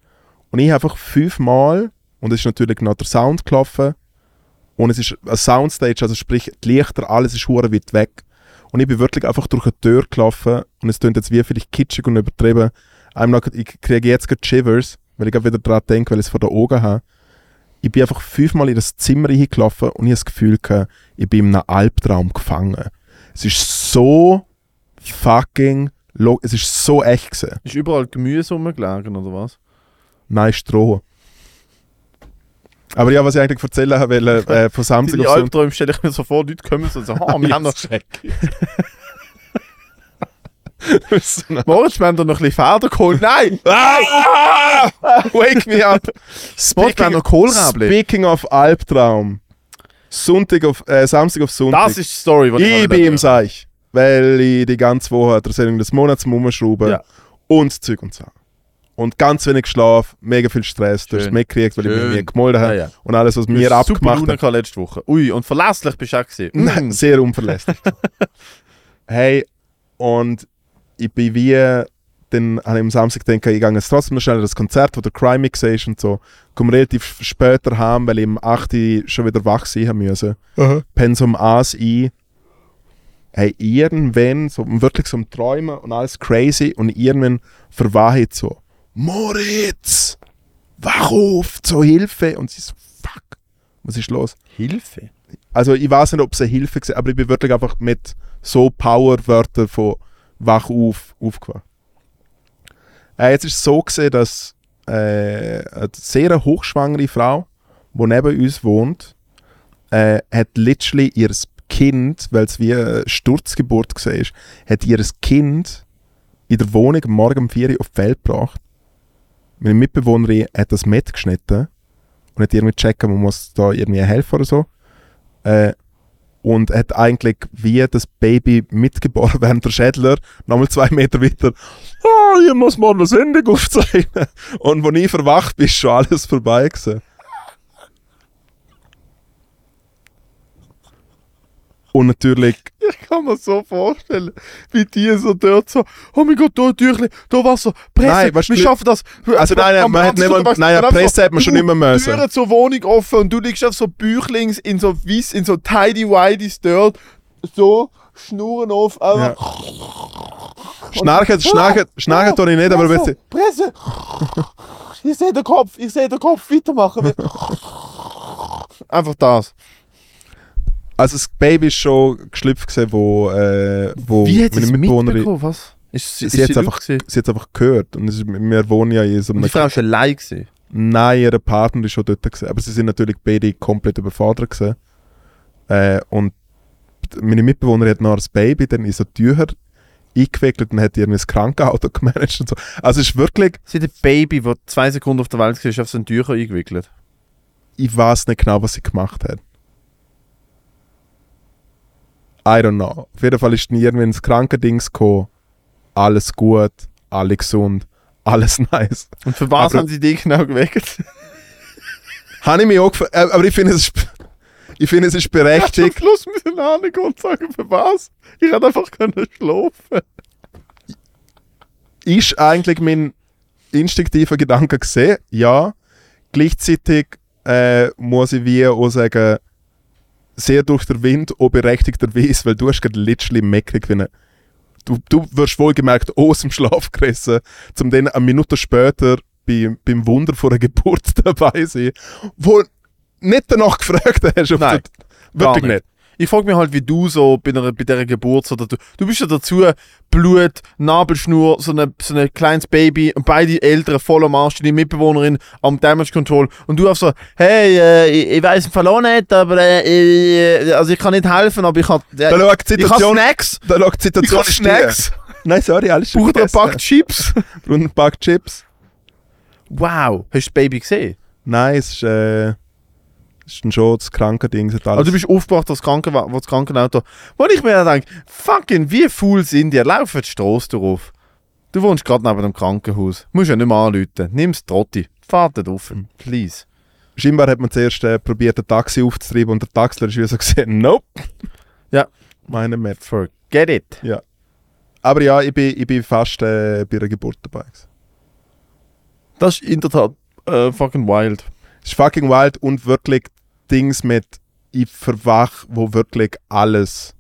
Und ich habe einfach fünfmal, und es ist natürlich noch der Sound gelaufen, und es ist eine Soundstage, also sprich, die Lichter, alles ist hure weit weg. Und ich bin wirklich einfach durch eine Tür gelaufen und es klingt jetzt wie vielleicht kitschig und übertrieben. Noch, ich kriege jetzt gerade Shivers, weil ich gerade wieder daran denke, weil ich es vor den Augen habe. Ich bin einfach fünfmal in das Zimmer hingelaufen und ich habe das Gefühl ich bin in einem Albtraum gefangen. Es ist so fucking es ist so echt gewesen. Ist überall Gemüse rumgelegen oder was? Nein, Stroh. Aber ja, was ich eigentlich erzählen wollte, äh, von Samstag auf Sonntag. Albträume stelle ich mir so vor, Leute kommen und sagen, oh, wir haben noch... Moritz, wir haben da noch ein bisschen Feder geholt. Nein! Ah! Wake me up! Speaking, wir haben noch Kohlrabi. Speaking of Albtraum. Sonntag auf, äh, Samstag auf Sonntag. Das ist die Story, die ich, ich bin im Seich. Weil ich die ganze Woche der Sendung des Monats rumschrauben ja. und Zeug und Sachen. Und ganz wenig Schlaf, mega viel Stress. Du hast es mitgekriegt, weil Schön. ich mich nie gemolden habe. Ja, ja. Und alles, was du mir abgemacht hat. letzte Woche. Ui, und verlässlich bist du auch gesehen. Nein, mm. sehr unverlässlich. hey, und ich bin wie, dann habe ich am Samstag gedacht, ich gehe jetzt trotzdem noch schnell das Konzert, wo der Crime Mix ist und so. Komme relativ später heim, weil ich um 8 Uhr schon wieder wach sein musste. Uh Pensum A's ein. Hey, irgendwann, so wirklich so am Träumen und alles crazy und irgendwann verwache ich so Moritz, wach auf, zur Hilfe. Und sie so, fuck, was ist los? Hilfe? Also ich weiß nicht, ob es eine Hilfe war, aber ich bin wirklich einfach mit so Powerwörtern von wach auf aufgewacht. Äh, jetzt ist es so gesehen, dass äh, eine sehr hochschwangere Frau, die neben uns wohnt, äh, hat literally ihr Kind, weil es wie eine Sturzgeburt war, hat ihr Kind in der Wohnung morgen um 4 Uhr auf die Welt gebracht meine Mitbewohnerin hat das mitgeschnitten und hat irgendwie checken, man muss da irgendwie helfen oder so. Äh, und hat eigentlich wie das Baby mitgeboren, während der Schädler nochmal zwei Meter weiter, oh, ich muss mal eine Sendung aufzeichnen. Und als ich verwacht bin, ist schon alles vorbei gewesen. Und natürlich. Ich kann mir so vorstellen, wie die so dort so, oh mein Gott, da Türchen, da Wasser, Presse, nein, wir schaffen das. Also nein, nein, man hat nicht mal, nein, Presse hat man schon immer müssen. Türen zur Wohnung offen und du liegst auf so Büchlings in so weiss, in so tidy whities dort, so, Schnurren auf, aber... Ja. Schnarchen, schnarchen, schnarchen tue ich nicht, aber bitte... Presse! Ich sehe den Kopf, ich sehe den Kopf weitermachen. Einfach das. Also das Baby ist schon geschlüpft gesehen, wo, äh, wo Wie hat meine Mitbewohnerin... Was? Ist, sie, ist sie, einfach, sie hat einfach gehört. Und ist, wir wohnen ja in so einem... Die Frau war schon allein gewesen? Nein, ihr Partner ist schon dort gewesen. Aber sie sind natürlich beide komplett überfordert gewesen. Äh, und meine Mitbewohnerin hat noch das Baby dann in so Tücher eingewickelt und hat ihr ein Krankenauto gemanagt und so. Also es ist wirklich... Sie hat ein Baby, das zwei Sekunden auf der Welt war, auf so ein Tücher eingewickelt? Ich weiß nicht genau, was sie gemacht hat. I don't know. Auf jeden Fall ist dann irgendwann ins Krankendings gekommen. Alles gut, alle gesund, alles nice. Und für was aber, haben sie dich genau geweckt? habe ich mich auch gefragt. Äh, aber ich finde es, ich finde es ist berechtigt. Ich Schluss müssen Ahnung und sagen, für was? Ich hätte einfach können schlafen. Ist eigentlich mein instinktiver Gedanke gesehen? Ja. Gleichzeitig äh, muss ich wie auch sagen, sehr durch den Wind, auch berechtigterweise, weil du hast gerade literally meckrig wie Du, du wirst wohlgemerkt aus dem Schlaf gerissen, um dann eine Minute später bei, beim Wunder vor der Geburt dabei sein, wo nicht danach gefragt hast. Nein, wirklich nicht. nicht. Ich frage mich halt, wie du so bei, einer, bei dieser Geburt, oder du, du bist ja dazu Blut, Nabelschnur, so ein so eine kleines Baby und beide Eltern voll am Arsch, die Mitbewohnerin am Damage Control und du einfach so, hey, äh, ich, ich weiß auch nicht, aber äh, ich, also ich kann nicht helfen, aber ich habe äh, da ich hab Snacks. Da schaut Situation ich Snacks. Nein, sorry, alles schon Braucht ein Pack Chips. Braucht ein Pack Chips. Wow, hast du das Baby gesehen? Nein, es ist, äh, ist dann schon das Krankending. Also du bist aufgewacht, das, Kranken das Krankenauto. Wo ich mir dann denke, fucking, wie faul sind die? Laufen die Strasse drauf. Du wohnst gerade neben dem Krankenhaus. Musst ja nicht mehr anrufen. Nimm das Trotti. Fahr dort rauf. Please. Scheinbar hat man zuerst äh, probiert, ein Taxi aufzutreiben und der Taxler ist wie so gesehen, nope. Ja. Meine mehr. Forget it. Aber ja, ich bin, ich bin fast äh, bei einer Geburt dabei. Das ist in der Tat äh, fucking wild. Es ist fucking wild und wirklich Dings mit ich verwach, wo wirklich alles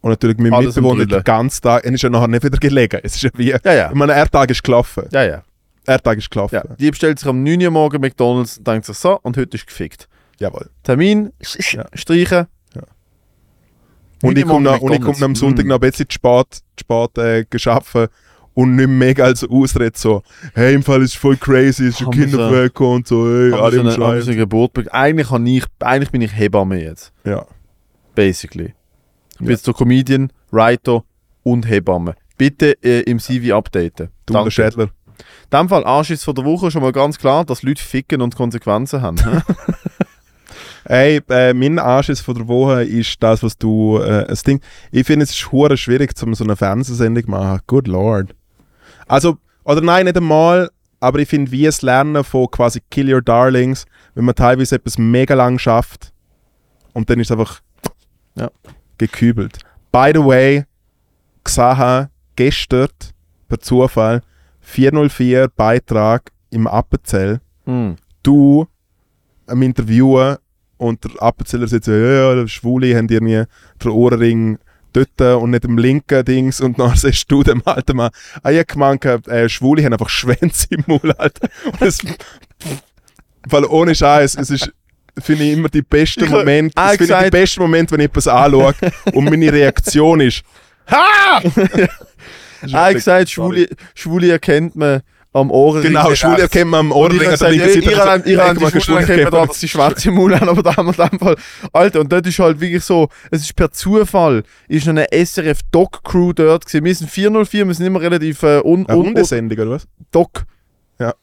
und natürlich mein Alles Mitbewohner den ganzen Tag, er ist ja nachher nicht wieder gelegen. Es ist ja wie, Ja, ja. ich meine, er Tag ist gelaufen. Ja, ja. Er Tag ist gelaufen. ja. Die bestellt sich am 9 Uhr morgen McDonalds und denkt sich so, und heute ist gefickt. Jawohl. Termin, Ja. streichen. Und ich komme noch- und ich komme am. Sonntag Mm. noch ein bisschen zu spät, zu spät äh, geschaffen und nicht mega als Ausrede so, hey, im Fall ist es voll crazy, ist ein Haben wir Kind so- auf die Welt gekommen und so, hey, alle so im Scheiß. so Geburt eigentlich, ich, eigentlich bin ich Hebamme jetzt. Ja. Basically. Ich bin Ja. jetzt der Comedian, Writer und Hebamme. Bitte äh, im CV updaten. Du der Schädler. In dem Fall Anschiss von der Woche schon mal ganz klar, dass Leute ficken und Konsequenzen haben. Hey, äh, mein Anschiss von der Woche ist das, was du, äh, das Ding, ich finde es ist schwierig, um so eine Fernsehsendung zu machen. Good Lord. Also, oder nein, nicht einmal, aber ich finde, wie es Lernen von quasi Kill Your Darlings, wenn man teilweise etwas mega lang schafft und dann ist es einfach Ja. gekübelt. By the way, gesehen, gestern, per Zufall, 404 Beitrag im Appenzell Hm. du am Interviewen und der Appenzeller sagt so, ja, ja, Schwule haben irgendwie den Ohrenring dort und nicht im linken Dings und dann sagst du dem alten Mann, ah, ich hab gemeint, äh, Schwule haben einfach Schwänze im Maul, Alter. Und es, weil ohne Scheiß, es ist, finde ich immer die besten hab- Momente, Ah, finde ich die besten Momente, wenn ich etwas anschaue und meine Reaktion ist, ha! Hat gesagt, Schwule, Schwule erkennt man am Ohrenring. Genau, Schwule erkennt man am Ohrenring an der linken Seite. habt man die kann Schwule Schwule erkennt man sie schwarze Maul haben, aber da haben wir in dem Fall... Alter, und dort ist halt wirklich so, es ist per Zufall, ist eine SRF-Doc-Crew dort gewesen. Wir sind 404, wir sind immer relativ äh, un, Eine un, un, Hundesendung, oder was? Doc. Ja.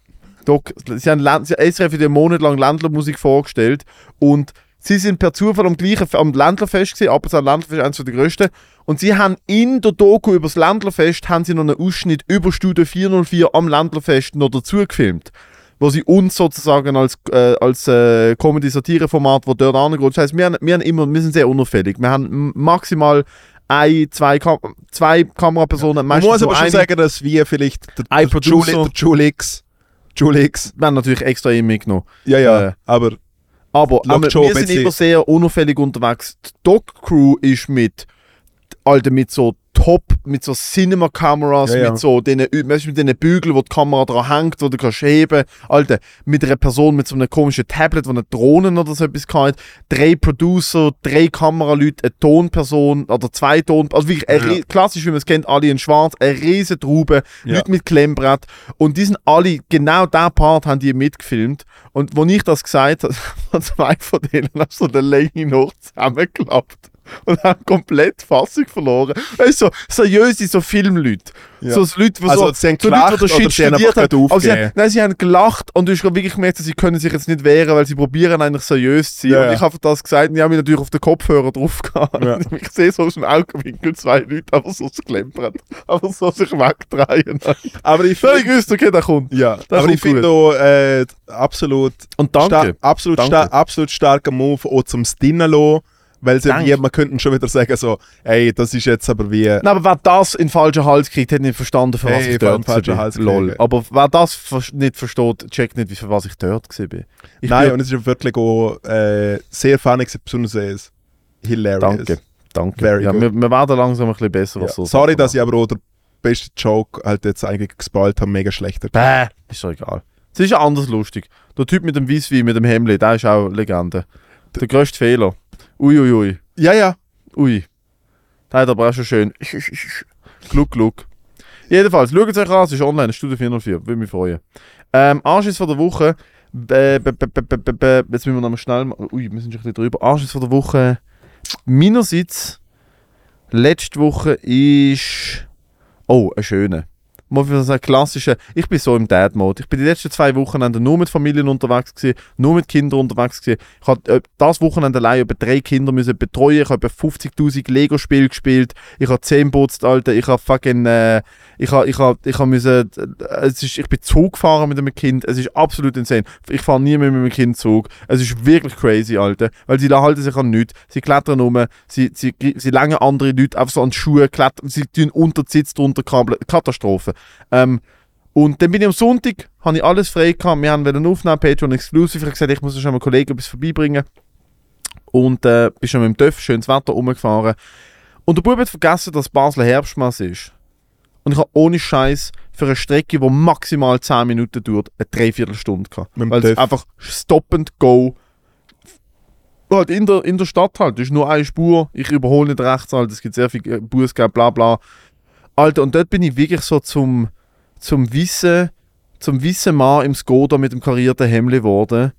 Doc. Sie haben Land, sie, SRF hat einen Monat lang Ländlermusik vorgestellt und sie sind per Zufall am gleichen am Ländlerfest gewesen, aber das Ländlerfest ist eines der grössten. Und sie haben in der Doku über das Ländlerfest haben sie noch einen Ausschnitt über Studio 404 am Ländlerfest noch dazu gefilmt. Wo sie uns sozusagen als, äh, als äh, Comedy-Satire-Format, wo dort angeht. Das heisst, wir, haben, wir, haben immer, wir sind sehr unauffällig. Wir haben maximal ein, zwei, Kam zwei Kamerapersonen. Man meistens muss aber schon sagen, dass wir vielleicht der, Ein der, Producer. Julix, Julix, Wir haben natürlich extra ihn mitgenommen. ja, ja, Äh, aber Aber, aber schon wir sind immer sehr unauffällig unterwegs. Die Doc-Crew ist mit, Alter, mit so Top, mit so Cinema-Kameras, Ja, ja. mit so den, weißt du, mit den Bügeln, wo die Kamera dran hängt, wo du kannst heben. Alter, mit einer Person mit so einem komischen Tablet, wo eine Drohne oder so etwas kann. Drei Producer, drei Kameraleute, eine Tonperson oder zwei Ton, also wirklich Ja. klassisch, wie man es kennt, alle in schwarz, eine riesen Traube. Leute mit Klemmbrett. Und die sind alle, genau der Part haben die mitgefilmt. Und wo ich das gesagt habe, haben zwei von denen auf so der Länge noch zusammengeklappt. Und haben komplett Fassung verloren. Weißt du, so seriöse so Filmleute. Ja. So Leute, die Also, so, sie haben so gelacht Leute, die Shit studiert haben. Aber sie haben, nein, sie haben gelacht und du hast wirklich gemerkt, sie können sich jetzt nicht wehren, weil sie probieren eigentlich seriös zu sein. Ja, und ich habe das gesagt und ich habe mich natürlich auf den Kopfhörer drauf gehabt. Ja. Ich sehe so aus dem Augenwinkel zwei Leute einfach so klempern. Einfach so sich wegdrehen. aber ich Ich finde, wusste, okay, der kommt. ja, Das aber kommt ich finde auch, äh, absolut, Und danke. star absolut, Danke. star absolut starker Move auch zum Stinnen lassen, weil sie wie, man könnte schon wieder sagen so, ey, das ist jetzt aber wie, Nein, aber wer das in den falschen Hals kriegt, hat nicht verstanden, für was Hey, ich dort war. Lol. Aber wer das nicht versteht, checkt nicht, für was ich dort war. Ich nein, bin- und es ist wirklich auch äh, sehr funny, besonders es hilarious. danke. Danke. Very ja, wir, wir werden langsam ein bisschen besser. Ja. Was so Sorry, dass ich aber auch der beste Joke halt jetzt eigentlich gespoilt habe, mega schlechter. Bäh, ist doch egal. Es ist ja anders lustig. Der Typ mit dem Weisswein, mit dem Hemli, der ist auch Legende. Der grösste Fehler. Uiuiui. Ui, ui. Ja, ja. Ui. Hat aber auch schon schön. Gluck, gluck. Jedenfalls, schaut es euch an, es ist online, Studio 404, würde mich freuen. Ähm, Anschiss von der Woche. Bä- bä- bä- Jetzt müssen wir nochmal schnell. Ui, wir sind schon ein bisschen drüber. Anschiss von der Woche. Meinerseits, letzte Woche ist. Oh, ein schöner. Muss ich sagen, klassische, ich bin so im Dad-Mode. Ich bin die letzten zwei Wochenende nur mit Familien unterwegs gewesen, nur mit Kindern unterwegs gewesen. Ich habe äh, das Wochenende allein über drei Kinder müssen betreuen. Ich habe 50'000 Lego-Spiele gespielt. Ich habe 10 putzt, Alter. Ich habe fucking, äh, ich habe, ich habe, ich habe müssen, äh, es ist, ich bin Zug gefahren mit einem Kind. Es ist absolut insane. Ich fahre nie mehr mit meinem Kind Zug. Es ist wirklich crazy, Alter. Weil sie halten sich an nichts. Sie klettern rum, sie, sie, sie langen andere Leute einfach so an die Schuhe, klettern, sie tun unter Sitz drunter. Katastrophe. Ähm, und dann bin ich am Sonntag, habe ich alles frei gehabt. Wir haben einen aufnehmen, Patreon Exclusive. Ich habe gesagt, ich muss schon meinem Kollegen etwas vorbeibringen. Und äh, bin schon mit dem Töff, schönes Wetter rumgefahren. Und der Bub hat vergessen, dass Basel Herbstmesse ist. Und ich habe ohne Scheiß für eine Strecke, die maximal 10 Minuten dauert, eine Dreiviertelstunde gehabt. Mit Weil es einfach Stop and Go halt in der, in der Stadt halt. Das ist nur eine Spur. Ich überhole nicht rechts halt. Es gibt sehr viel äh, Bußgeld, bla bla. Alter, und dort bin ich wirklich so zum, zum Wissen, zum Wissen Mann im Skoda mit dem karierten Hemd geworden,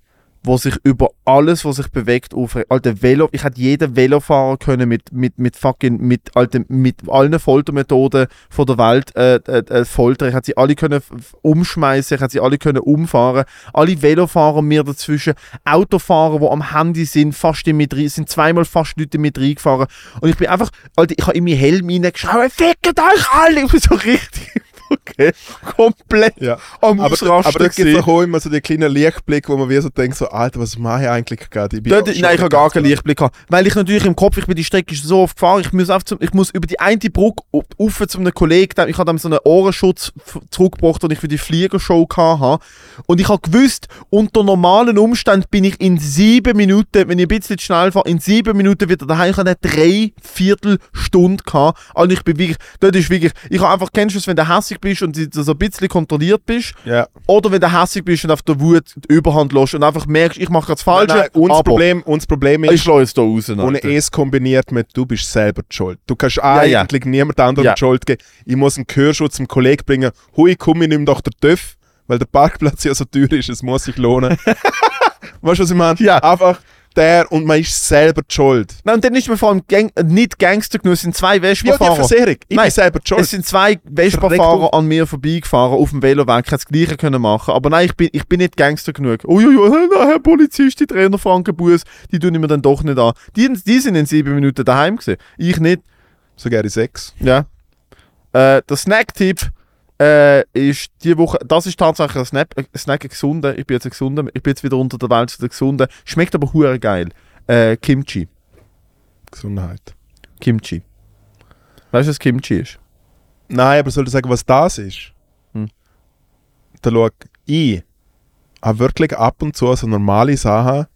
wo sich über alles, was sich bewegt, aufregt. Alter, Velo, ich hätte jeden Velofahrer können mit, mit, mit fucking, mit, Alter, mit allen Foltermethoden von der Welt äh, äh, äh, foltern. Ich hätte sie alle können umschmeißen, ich hätte sie alle können umfahren. Alle Velofahrer mir dazwischen, Autofahrer, die am Handy sind, fast in mit rein, sind zweimal fast Leute mit reingefahren. Und ich bin einfach, Alter, ich habe in meinen Helm reingeschaut, fickt euch alle! Ich bin so richtig, okay, komplett Ja. am Aber, Ausrasten aber da gibt es auch immer so den kleinen Lichtblick, wo man wie so denkt, so, Alter, was mache ich eigentlich gerade? Ich bin Dort, nein, ich habe gar keinen Lichtblick gehabt. Weil ich natürlich im Kopf, ich bin die Strecke so oft gefahren, ich muss, auf zum, ich muss über die eine Brücke auf auf zu einem Kollegen, ich habe ihm so einen Ohrenschutz zurückgebracht, den ich für die Fliegershow hatte. Und ich habe gewusst, unter normalen Umständen bin ich in sieben Minuten, wenn ich ein bisschen schnell fahre, in sieben Minuten wieder daheim. Ich hatte eine Dreiviertelstunde gehabt. Und ich bin wirklich, dort ist wirklich, ich habe einfach, kennst du es, wenn du hässig bist und so ein bisschen kontrolliert bist, Ja. oder wenn du hässig bist und auf der Wut die Überhand lässt und einfach merkst, ich mache das Falsche, Nein, unser, aber Problem, unser Problem ich ist, schlage es da raus. Alter. es kombiniert mit, du bist selber die schuld. Du kannst ja. eigentlich niemand anderem Ja. die Schuld geben. Ich muss einen Gehörschutz zum Kollegen bringen. Hui, komm, ich nimm doch den TÜV, weil der Parkplatz ja so teuer ist, es muss sich lohnen. weißt du, was ich meine? Ja. Einfach der und man ist selber die schuld. Nein, und dann ist man vor allem Gang äh, nicht Gangster genug, es sind zwei Ja, Vespa-Fahrer. Versicherung. Ich Nein, bin selber die schuld. es sind zwei Vespa-Fahrer an mir vorbeigefahren auf dem Veloweg. Ich hätte das Gleiche können machen Aber nein, ich bin, ich bin nicht Gangster genug. Uiuiui, nein, Herr Polizist, die Trainer Frankenbus, die tun ich mir dann doch nicht an. Die, die sind in sieben Minuten daheim gewesen. Ich nicht. Sogar in sechs. Ja. Äh, der Snack-Tipp äh, ist die Woche, das ist tatsächlich ein Snack, ein Snack gesunder. Ich bin jetzt gesunder, ich bin jetzt wieder unter der Welt zu der gesunden. Schmeckt aber hure geil. Äh, Kimchi. Gesundheit. Kimchi. Weißt du, was Kimchi ist? Nein, aber soll ich sagen, was das ist? Hm. Da schau ich habe wirklich ab und zu so normale Sachen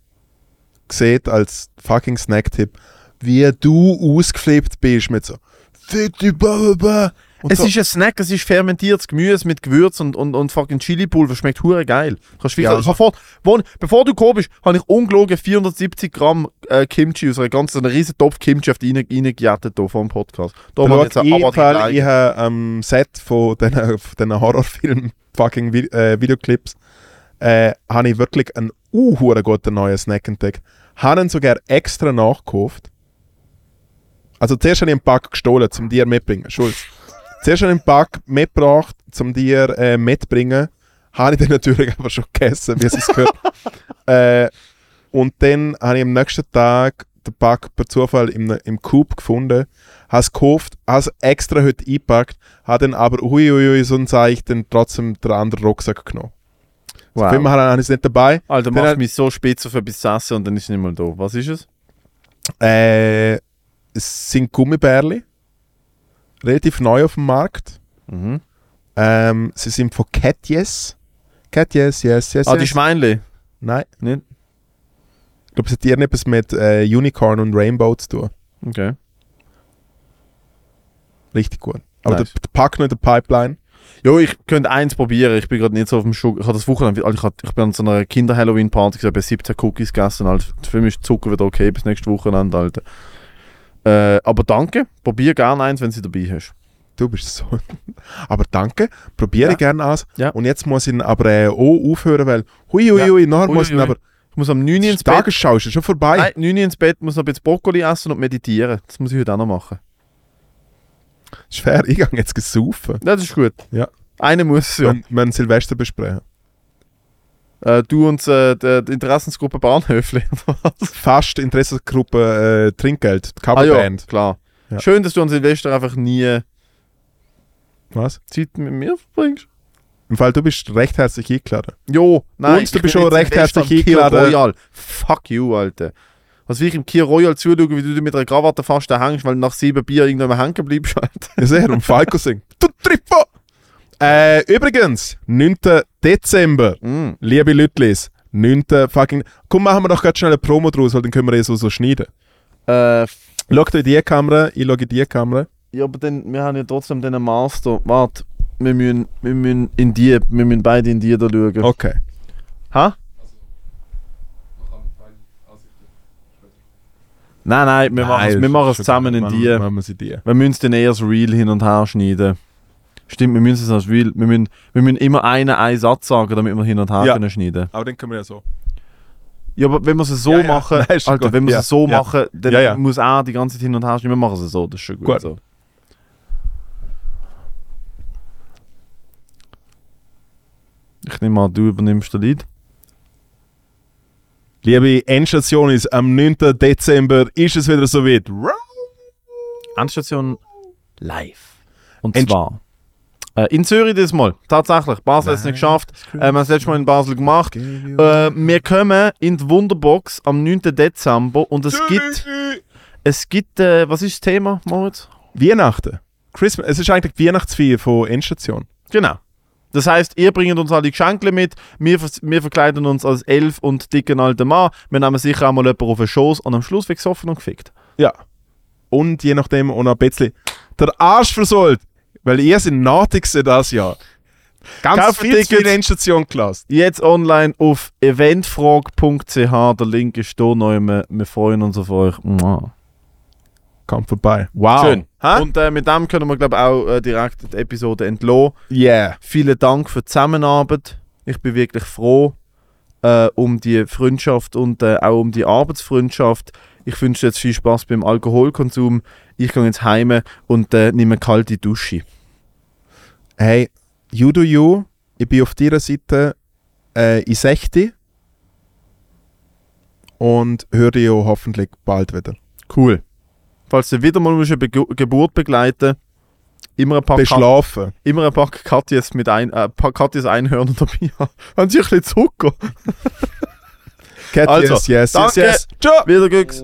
gesehen als fucking Snack-Tipp, wie du ausgeflippt bist mit so Fitti Baba. Und Es so. ist ein Snack, es ist fermentiertes Gemüse mit Gewürz und, und, und fucking Chili-Pulver. Schmeckt hure geil. Kannst wirklich, Ja. vor, wo, bevor du gekommen bist, habe ich ungelogen 470 Gramm äh, Kimchi aus einer ganzen, einer riesen Topf Kimchi auf die rein- reingejettet hier vor dem Podcast. Da war schau, jetzt ein ich, Fall, ich habe am Set von diesen, diesen Horrorfilm fucking Vi äh, Videoclips äh, habe ich wirklich einen uh, guten neuen Snack entdeckt. Habe ihn sogar extra nachgekauft. Also zuerst habe ich einen Pack gestohlen, zum dir mitbringen. Schulz. Zuerst habe ich einen Pack mitgebracht, zum dir äh, mitbringen. Habe ich dann natürlich aber schon gegessen, wie es gehört. äh, und dann habe ich am nächsten Tag den Pack per Zufall im, im Coop gefunden, habe es gekauft, habe es extra heute eingepackt, habe dann aber, hui, hui, sonst habe ich dann trotzdem den anderen Rucksack genommen. Wow. wow. Film habe ich es nicht dabei. Alter, mach mich so spitz auf etwas zu essen und dann ist es nicht mal da. Was ist es? Äh, es sind Gummibärli. Relativ neu auf dem Markt. Mhm. Ähm, sie sind von Cat Yes. Cat Yes, yes, yes, Ah, die yes. Schweinli. Nein. Nicht? Ich glaube, es hat irgendetwas mit äh, Unicorn und Rainbow zu tun. Okay. Richtig gut. Aber Nice. der, der Pack noch in der Pipeline. Jo, ich könnte eins probieren. Ich bin gerade nicht so auf dem Schuh. Ich habe das Wochenende, also ich, hab, ich bin an so einer Kinder-Halloween-Party, ich habe 17 Cookies gegessen. Alter. Für mich ist Zucker wieder okay bis nächstes Wochenende, Alter. Äh, aber danke. Probier gerne eins, wenn sie dabei hast. Du bist so. aber danke, probiere Ja. gerne aus. Ja. Und jetzt muss ich aber äh, auch aufhören, weil hui, hui, Ja. hui, nachher Hui, muss ich aber. Ich muss am 9 Uhr Die ins Bett. Tagesschau ist schon vorbei. Nein, 9 Uhr ins Bett, muss noch ein bisschen Brokkoli essen und meditieren. Das muss ich heute auch noch machen. Fair, ich gehe jetzt gesaufen. Das ist gut. Ja. Eine muss es ja. Wir müssen Silvester besprechen. Äh, du und äh, die, Interessensgruppe was? Fast Interessensgruppe äh, Trinkgeld, ah ja, Coverband. klar. Ja. Schön, dass du an Silvester einfach nie Was? Zeit mit mir verbringst. Im Fall, du bist recht herzlich eingeladen. Jo, nein. Und du bist schon recht herzlich eingeladen. Royal. Fuck you, Alter. Was will ich im Kia Royal zuschauen, wie du mit einer Krawatte fast da hängst, weil du nach sieben Bier irgendwann hängen bleibst, Alter. Ja, sehr, und Falco singt. Du Trippo! Äh, übrigens, 9. Dezember, Mm. liebe Lütlis, 9. fucking. Komm, machen wir doch gerade schnell eine Promo draus, weil dann können wir eh so, so schneiden. Äh, Schau du in die Kamera, ich schaue in die Kamera. ja, aber dann, wir haben ja trotzdem den Master. Warte, wir müssen, wir müssen in die, wir müssen beide in die da schauen. Okay. Ha? Nein, nein, wir machen es, wir machen es zusammen in die. Wir es in die. Wir müssen es dann eher das Reel hin und her schneiden. Stimmt, wir müssen es als Reel. Wir müssen, wir müssen immer einen, einen Satz sagen, damit wir hin und her Ja. können schneiden. Aber dann können wir ja so. Ja, aber wenn wir es so Ja, ja. machen, schon Alter, gut. wenn wir Ja, es so ja. machen, dann Ja, ja. muss er die ganze Zeit hin und her schneiden. Wir machen es so, das ist schon gut. Gut. So. Ich nehme an, du übernimmst den Lied. Liebe Endstation ist am 9. Dezember ist es wieder so weit. Endstation live. Und End- zwar in Zürich diesmal. Tatsächlich. Basel hat es nicht geschafft. Äh, wir haben es letztes Mal in Basel gemacht. Äh, wir kommen in die Wunderbox am 9. Dezember und es gibt, es gibt, äh, was ist das Thema, Moritz? Weihnachten. Christmas. Es ist eigentlich die Weihnachtsfeier von Endstation. Genau. Das heißt, ihr bringt uns alle Geschenke mit, wir, wir verkleiden uns als Elf und dicken alter Mann, wir nehmen sicher auch mal jemanden auf den Schoß und am Schluss wird gesoffen und gefickt. Ja. Und je nachdem auch noch ein bisschen der Arsch versohlt. Weil ihr seid Natigste das Jahr. Ganz Kauft viel Tickets. Endstation gelassen. Jetzt online auf eventfrage.ch, der Link ist da noch. Wir, wir freuen uns auf euch. Mua. Kommt vorbei. Wow. Schön. Ha? Und äh, mit dem können wir, glaube ich, auch äh, direkt die Episode entlassen. Yeah. Vielen Dank für die Zusammenarbeit. Ich bin wirklich froh äh, um die Freundschaft und äh, auch um die Arbeitsfreundschaft. Ich wünsche jetzt viel Spaß beim Alkoholkonsum. Ich gehe jetzt heim und äh, nehme eine kalte Dusche. Hey, you do you. Ich bin auf deiner Seite äh, in 60. Und höre dich auch hoffentlich bald wieder. Cool. Falls du wieder mal eine Begu Geburt begleiten immer ein paar, Kat Beschlafen. immer ein paar Katjes mit ein, äh, paar Katjes Einhörner dabei haben. Haben sie ein bisschen Zucker? Cat, Also, yes, yes, yes, danke. yes. Ciao. Wieder Glücks.